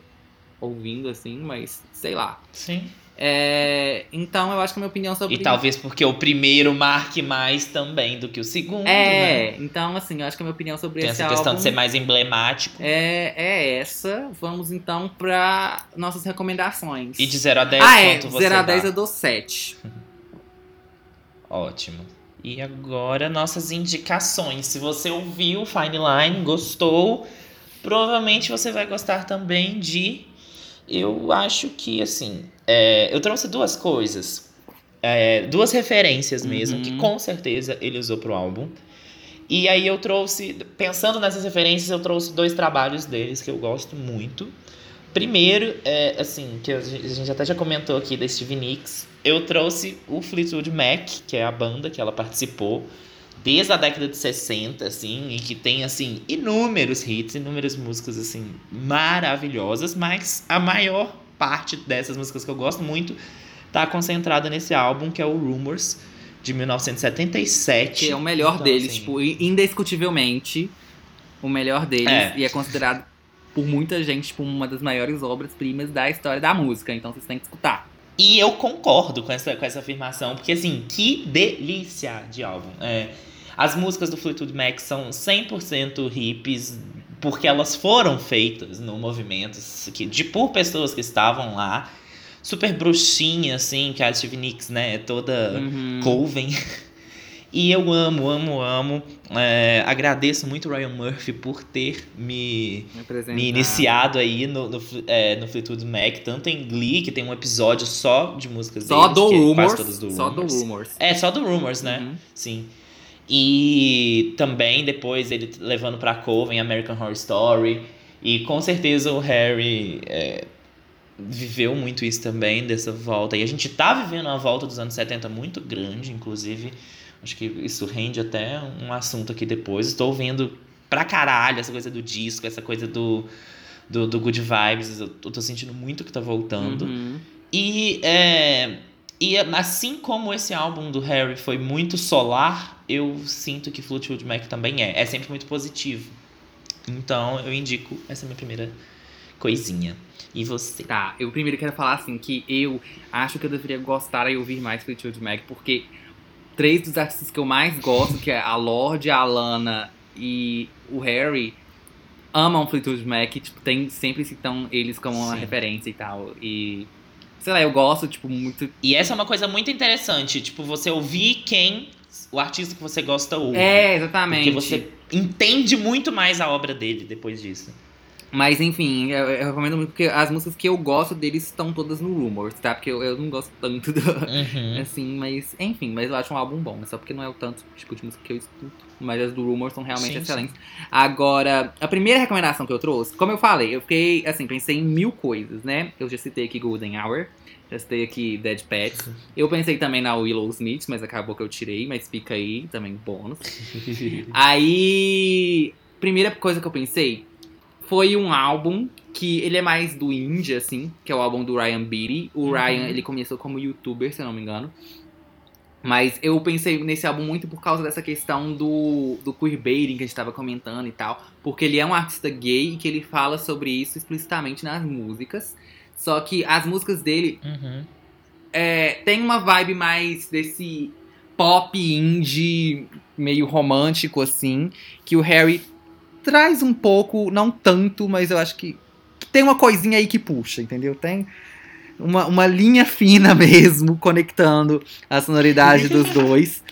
ouvindo, assim, mas sei lá. Sim. É, então eu acho que a minha opinião sobre E talvez porque o primeiro marque mais também do que o segundo, né? É, então assim, eu acho que a minha opinião sobre Tem esse essa questão álbum de ser mais emblemático. é, é essa. Vamos então pra nossas recomendações. E de 0 a 10, ah, é, quanto você 0 a dá? 10 eu dou 7. Ótimo. E agora nossas indicações. Se você ouviu Fine Line, gostou, provavelmente você vai gostar também de. Eu acho que, assim. É, eu trouxe duas coisas. é, duas referências mesmo, Uhum. que com certeza ele usou pro álbum. E aí eu trouxe, pensando nessas referências, eu trouxe dois trabalhos deles que eu gosto muito. Primeiro, é, assim, que a gente até já comentou aqui da Stevie Nicks, eu trouxe o Fleetwood Mac, que é a banda que ela participou desde a década de 60, assim, e que tem, assim, inúmeros hits, inúmeras músicas, assim, maravilhosas, mas a maior parte dessas músicas que eu gosto muito tá concentrada nesse álbum, que é o Rumors, de 1977. Que é o melhor Então, deles, assim, tipo, indiscutivelmente o melhor deles. É. E é considerado por muita gente, tipo, uma das maiores obras-primas da história da música. Então vocês têm que escutar. E eu concordo com essa, com essa afirmação, porque assim, que delícia de álbum. É, as músicas do Fleetwood Mac são 100% hippies, porque elas foram feitas no movimento que, de, por pessoas que estavam lá. Super bruxinha, assim, que a Stevie Nicks, né, é toda Uhum. Coven. E eu amo, amo, amo. É, agradeço muito o Ryan Murphy por ter me Me me iniciado aí no, no, é, no Fleetwood Mac, tanto em Glee, que tem um episódio só de músicas Só deles, do que é Rumors. do Só do Rumors. Rumors. É, só do Rumors, né? Uhum. Sim. E também depois ele levando pra Coven, American Horror Story. E com certeza o Harry é, viveu muito isso também, dessa volta. E a gente tá vivendo uma volta dos anos 70 muito grande, inclusive. Acho que isso rende até um assunto aqui depois. Estou vendo pra caralho essa coisa do disco, essa coisa do, do, do Good Vibes. Eu tô sentindo muito que tá voltando. Uhum. E, é, e assim como esse álbum do Harry foi muito solar, eu sinto que Fleetwood Mac também é. É sempre muito positivo. Então eu indico essa minha primeira coisinha. E você? Tá, eu primeiro quero falar assim que eu acho que eu deveria gostar e ouvir mais Fleetwood Mac, porque três dos artistas que eu mais gosto, que é a Lorde, a Alana e o Harry, amam Fleetwood Mac, tipo, tem, sempre citam eles como uma Sim. referência e tal. E sei lá, eu gosto, tipo, muito. E essa é uma coisa muito interessante, tipo, você ouvir quem o artista que você gosta ouve. É, exatamente. Porque você entende muito mais a obra dele depois disso. Mas enfim, eu, eu recomendo muito porque as músicas que eu gosto deles estão todas no Rumors, tá? Porque eu, eu não gosto tanto do, Uhum. Assim, mas enfim, mas eu acho um álbum bom, só porque não é o tanto tipo de música que eu escuto. Mas as do Rumors são realmente Sim, excelentes. Agora, a primeira recomendação que eu trouxe, como eu falei, eu fiquei, assim, pensei em mil coisas, né? Eu já citei aqui Golden Hour, já citei aqui Dead Pets. Eu pensei também na Willow Smith, mas acabou que eu tirei, mas fica aí também bônus. Aí, primeira coisa que eu pensei foi um álbum que ele é mais do indie, assim, que é o álbum do Ryan Beatty. O Uhum. Ryan, ele começou como youtuber, se eu não me engano. Mas eu pensei nesse álbum muito por causa dessa questão do, do queerbaiting que a gente tava comentando e tal. Porque ele é um artista gay e que ele fala sobre isso explicitamente nas músicas. Só que as músicas dele Uhum. é, tem uma vibe mais desse pop indie meio romântico assim, que o Harry traz um pouco, não tanto, mas eu acho que tem uma coisinha aí que puxa, entendeu? Tem uma, uma linha fina mesmo conectando a sonoridade dos dois,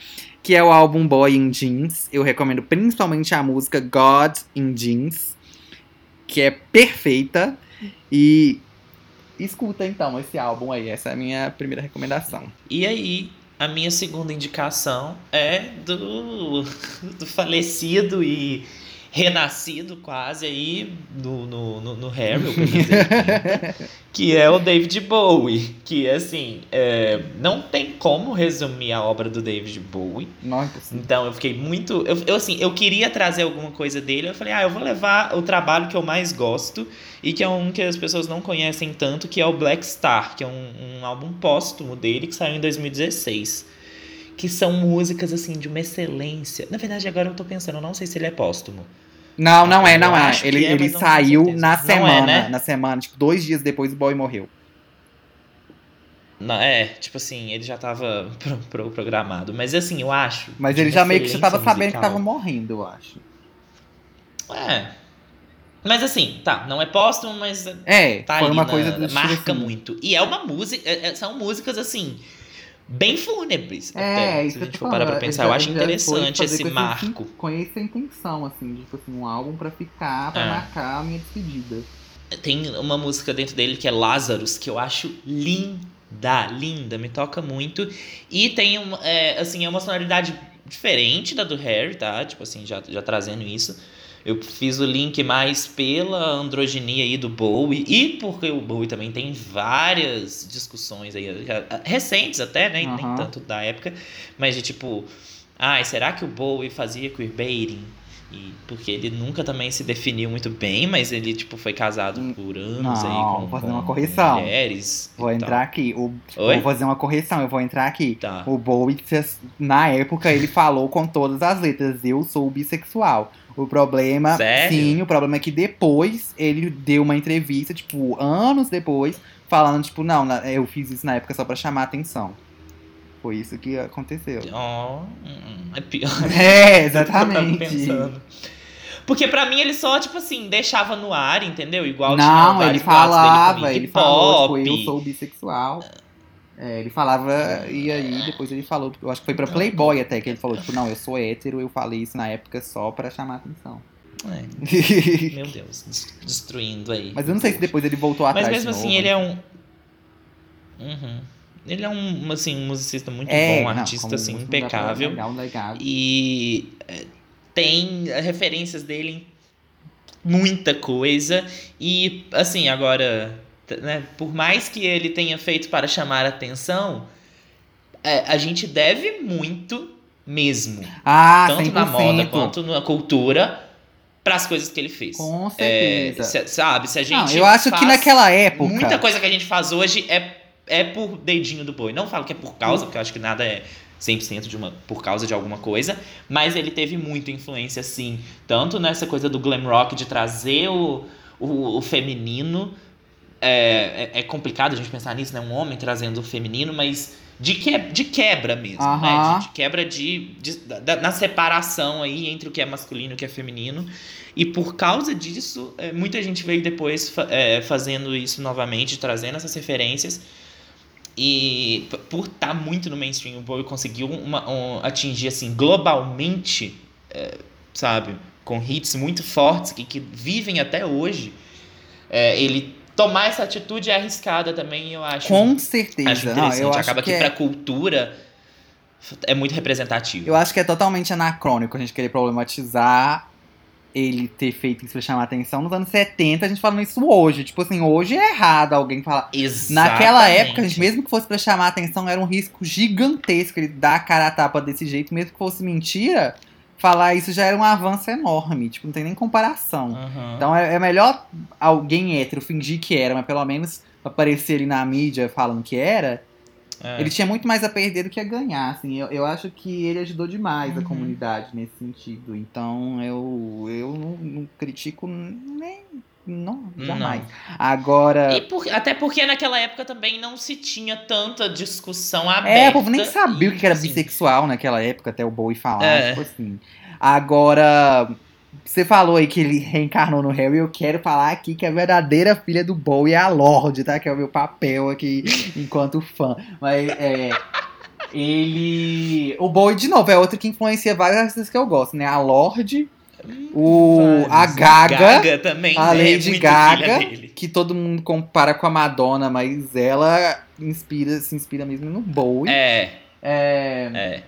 que é o álbum Boy in Jeans. Eu recomendo principalmente a música God in Jeans, que é perfeita e escuta então esse álbum aí, essa é a minha primeira recomendação. E aí, a minha segunda indicação é do, do falecido e renascido quase aí no, no, no, no Harry, que é o David Bowie. Que, assim, é, não tem como resumir a obra do David Bowie. Nossa, Então eu fiquei muito. Eu, eu, assim, eu queria trazer alguma coisa dele. Eu falei, ah, eu vou levar o trabalho que eu mais gosto e que é um que as pessoas não conhecem tanto, que é o Black Star, que é um, um álbum póstumo dele que saiu em 2016. Que são músicas, assim, de uma excelência. Na verdade, agora eu tô pensando, eu não sei se ele é póstumo. Não, não é, não é. Ele, é, ele saiu na Não é, semana. né? Na semana, tipo, dois dias depois o boy morreu. Não, é, tipo assim, ele já tava pro, pro- programado. Mas assim, eu acho. Mas ele já meio que já tava excelência sabendo que musical. tava morrendo, eu acho. É. Mas assim, tá, não é póstumo, mas É, tá foi ali uma na- coisa marca assim. muito. E é uma música, é- é- são músicas assim bem fúnebres. É, até, se a gente for parar pra pensar. Eu acho interessante esse com esse marco. in- Com essa intenção, assim, de, tipo assim, um álbum pra ficar, pra É. marcar a minha despedida. Tem uma música dentro dele que é Lazarus, que eu acho linda, linda, me toca muito. E tem um, é, assim, é uma sonoridade diferente da do Harry, tá? Tipo assim, já, já trazendo isso. Eu fiz o link mais pela androginia aí do Bowie e porque o Bowie também tem várias discussões aí, recentes até, né? Nem Aham. tanto da época, mas de tipo, ai, será que o Bowie fazia queerbaiting? E porque ele nunca também se definiu muito bem, mas ele tipo foi casado Hum, por anos não, aí com, vou fazer uma correção. mulheres. Vou tal. entrar aqui. O? Vou fazer uma correção, eu vou entrar aqui. Tá. O Bowie, na época, ele falou com todas as letras: Eu sou bissexual. O problema, Sério? sim, o problema é que depois ele deu uma entrevista, tipo, anos depois, falando, tipo, não, eu fiz isso na época só pra chamar atenção. Foi isso que aconteceu. Oh, hum, é pior. É, exatamente. Porque pra mim ele só, tipo assim, deixava no ar, entendeu? Igual Não, ele falava, ele Iggy falou, Pop. tipo, eu sou bissexual. É, ele falava, e aí depois ele falou, eu acho que foi pra Playboy até, que ele falou, tipo, não, eu sou hétero, eu falei isso na época só pra chamar atenção. É, meu Deus, des- destruindo aí. Mas eu não sei se depois ele voltou atrás Mas mesmo assim, novo. ele é um. Uhum. Ele é um, assim, um musicista muito É, bom, um não, artista, como assim, impecável. negar um legado. E é, tem referências dele em muita coisa. E, assim, agora, né, por mais que ele tenha feito para chamar atenção, é, a gente deve muito mesmo. Ah, tanto 100%. na moda quanto na cultura. Para as coisas que ele fez. Com É, certeza. se- sabe, se a não, gente. eu acho que naquela época... Muita coisa que a gente faz hoje é, é por dedinho do boi. Não falo que é por causa, porque eu acho que nada é 100% de uma, por causa de alguma coisa. Mas ele teve muita influência, sim. Tanto nessa coisa do glam rock, de trazer o, o, o feminino. É, é, é complicado a gente pensar nisso, né? Um homem trazendo o feminino, mas de, que, de quebra mesmo, né? De, de quebra de, de- da- na separação aí entre o que é masculino e o que é feminino. E por causa disso, é, muita gente veio depois é, fazendo isso novamente, trazendo essas referências. E por estar muito no mainstream, o Bowie conseguiu uma- um- atingir assim globalmente, é, sabe, com hits muito fortes que, que vivem até hoje. Ele tomar essa atitude é arriscada também, eu acho. Com certeza. acho Não, interessante. eu acho Acaba que, que é- pra cultura é muito representativo. Eu acho que é totalmente anacrônico a gente querer problematizar ele ter feito isso pra chamar atenção nos anos 70, a gente falando isso hoje. Tipo assim, hoje é errado alguém falar. Naquela Exatamente. época, a gente, mesmo que fosse pra chamar atenção, era um risco gigantesco ele dar a cara a tapa desse jeito, mesmo que fosse mentira, falar isso já era um avanço enorme. Tipo, não tem nem comparação. Aham. Então é, é melhor alguém hétero fingir que era, mas pelo menos aparecer ali na mídia falando que era. É. Ele tinha muito mais a perder do que a ganhar, assim. Eu, eu acho que ele ajudou demais a Uhum. comunidade nesse sentido. Então eu, eu não, não critico nem. Não, jamais. Agora. E por- até porque naquela época também não se tinha tanta discussão aberta. É, o povo nem sabia o que era assim, bissexual naquela época, até o Bowie falar, É. tipo assim. Agora, você falou aí que ele reencarnou no Harry, eu quero falar aqui que a verdadeira filha do Bowie é a Lorde, tá? Que é o meu papel aqui enquanto fã. Mas é. Ele. O Bowie, de novo, é outro que influencia vários artistas que eu gosto, né? A Lorde, o. a. Gaga. Gaga também, a né? Lady Muito Gaga, que todo mundo compara com a Madonna, mas ela inspira, se inspira mesmo no Bowie. É, É, é.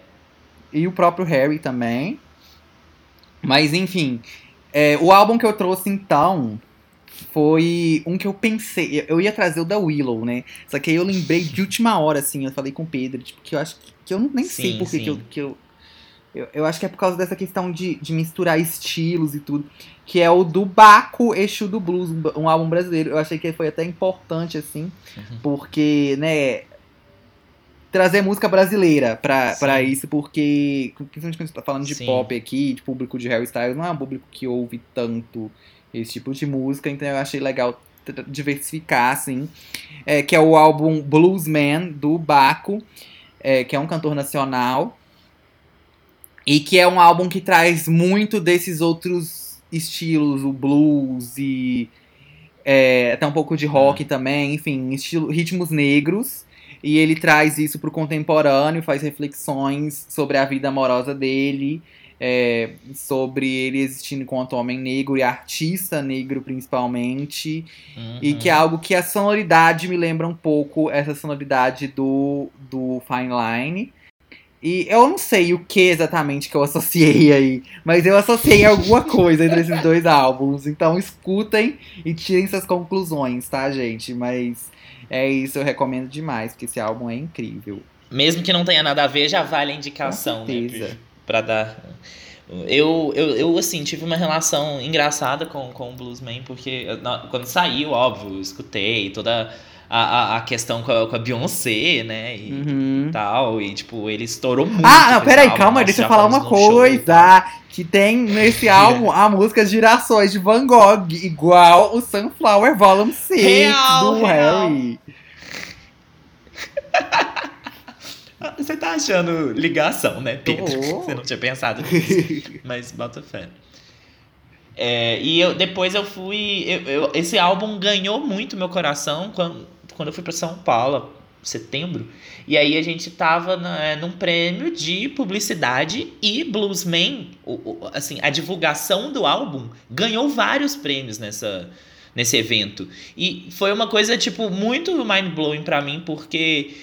E o próprio Harry também. Mas enfim, é, o álbum que eu trouxe então foi um que eu pensei. Eu ia trazer o da Willow, né? Só que aí eu lembrei de última hora, assim. Eu falei com o Pedro, tipo, que eu acho que, que eu nem sei Sim, por que eu, que eu, eu. eu acho que é por causa dessa questão de, de misturar estilos e tudo. Que é o do Baco Exu do Blues, um, um álbum brasileiro. Eu achei que foi até importante, assim, Uhum. porque, né, trazer música brasileira pra, Sim. pra isso, porque, principalmente quando a gente tá falando de Sim. pop aqui, de público de Harry Styles, não é um público que ouve tanto esse tipo de música, então eu achei legal diversificar, assim, é, que é o álbum Bluesman, do Baco, é, que é um cantor nacional, e que é um álbum que traz muito desses outros estilos, o blues e é, até um pouco de rock também, enfim, estilo, ritmos negros. E ele traz isso pro contemporâneo, faz reflexões sobre a vida amorosa dele, é, sobre ele existindo enquanto homem negro e artista negro principalmente. E que é algo que a sonoridade me lembra um pouco essa sonoridade do, do Fine Line. E eu não sei o que exatamente que eu associei aí, mas eu associei alguma coisa entre esses dois álbuns. Então escutem e tirem suas conclusões, tá, gente? Mas é isso, eu recomendo demais, porque esse álbum é incrível. Mesmo que não tenha nada a ver, já vale a indicação, né? Pra dar. Eu, eu, eu, assim, tive uma relação engraçada com, com o Bluesman, porque quando saiu, óbvio, eu escutei toda a, a, a questão com a, com a Beyoncé, né? E Uhum. tal. E, tipo, ele estourou muito. Ah, não, peraí, álbum. calma, Nós deixa eu falar uma tal. coisa. Que tem nesse álbum a música Girassóis de Van Gogh, igual o Sunflower Volume 6 Real, do real. Harry. Você tá achando ligação, né, Pedro? Tô. Você não tinha pensado nisso. Mas bota fé. É, e eu, depois eu fui. eu- eu- esse álbum ganhou muito meu coração quando, quando eu fui pra São Paulo, setembro. E aí a gente tava na, é, num prêmio de publicidade e Bluesman, o, o- assim, a divulgação do álbum ganhou vários prêmios nessa, nesse evento. E foi uma coisa, tipo, muito mind-blowing pra mim, porque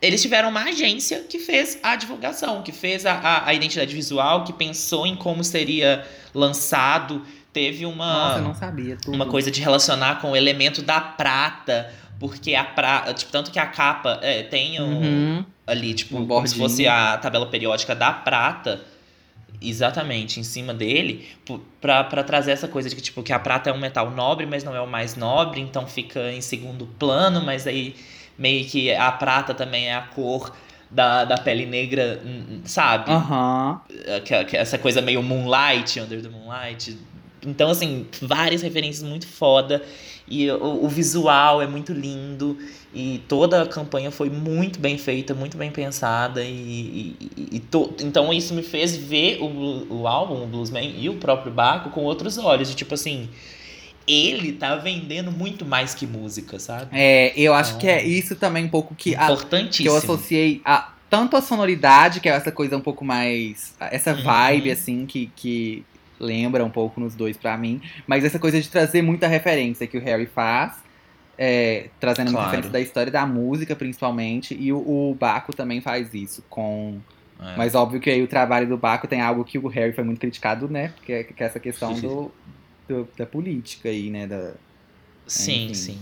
eles tiveram uma agência que fez a divulgação, que fez a, a, a identidade visual, que pensou em como seria lançado. Teve uma, Nossa, eu não sabia tudo. uma coisa de relacionar com o elemento da prata, porque a prata, tipo, tanto que a capa é, tem um, Uhum. ali, tipo, Um como se fosse a tabela periódica da prata, exatamente, em cima dele, pra pra trazer essa coisa de que, tipo, que a prata é um metal nobre, mas não é o mais nobre, então fica em segundo plano, mas aí meio que a prata também é a cor da, da pele negra, hum, sabe? Aham. que, que essa coisa meio Moonlight, Under the Moonlight. Então, assim, várias referências muito foda. E o, o visual é muito lindo. E toda a campanha foi muito bem feita, muito bem pensada. E, e- e to- então isso me fez ver o, o álbum, o Bluesman e o próprio Baco com outros olhos. De tipo assim, ele tá vendendo muito mais que música, sabe? É, eu acho Então, que é isso também um pouco que, a, que Importantíssimo. eu associei a tanto a sonoridade, que é essa coisa um pouco mais. essa Uhum. vibe, assim, que, que lembra um pouco nos dois pra mim. Mas essa coisa de trazer muita referência que o Harry faz. é, trazendo muita Claro. referência da história da música, principalmente. E o, o Baco também faz isso com. É. Mas óbvio que aí o trabalho do Baco tem algo que o Harry foi muito criticado, né? Que é, que é essa questão do, do- da política aí, né? Da... Sim, enfim. sim.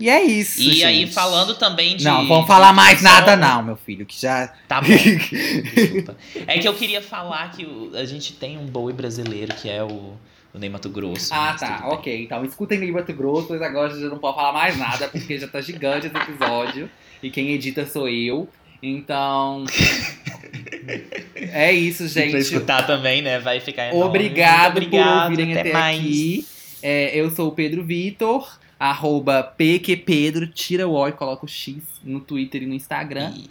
E é isso. E aí, gente. falando também de. Não, vamos falar mais nada, não, meu filho, que já. Tá bom. Desculpa. É que eu queria falar que a gente tem um boi brasileiro que é o, o Ney Mato Grosso. Ah, tá, ok. Então escutem Ney Mato Grosso, mas agora já não pode falar mais nada, porque já tá gigante esse episódio. e quem edita sou eu. Então. é isso, E pra gente. escutar também, né? Vai ficar enorme. Obrigado, Muito obrigado por ouvirem até até mais. aqui. É, eu sou o Pedro Vitor, arroba PQPedro, tira o O e coloca o X no Twitter e no Instagram. E,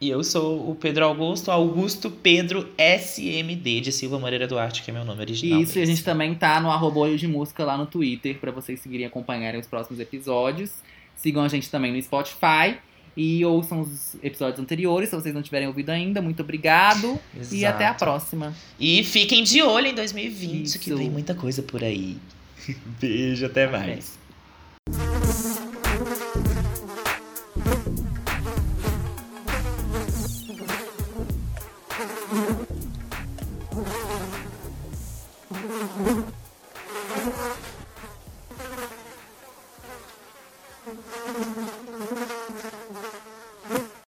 e eu sou o Pedro Augusto, Augusto Pedro SMD de Silva Moreira Duarte, que é meu nome original. Isso, e a gente também tá no arroba Olho de Música lá no Twitter, pra vocês seguirem e acompanharem os próximos episódios. Sigam a gente também no Spotify e ouçam os episódios anteriores, se vocês não tiverem ouvido ainda. Muito obrigado e Exato. até a próxima. E fiquem de olho em 2020, que Isso. vem muita coisa por aí. Beijo, até mais.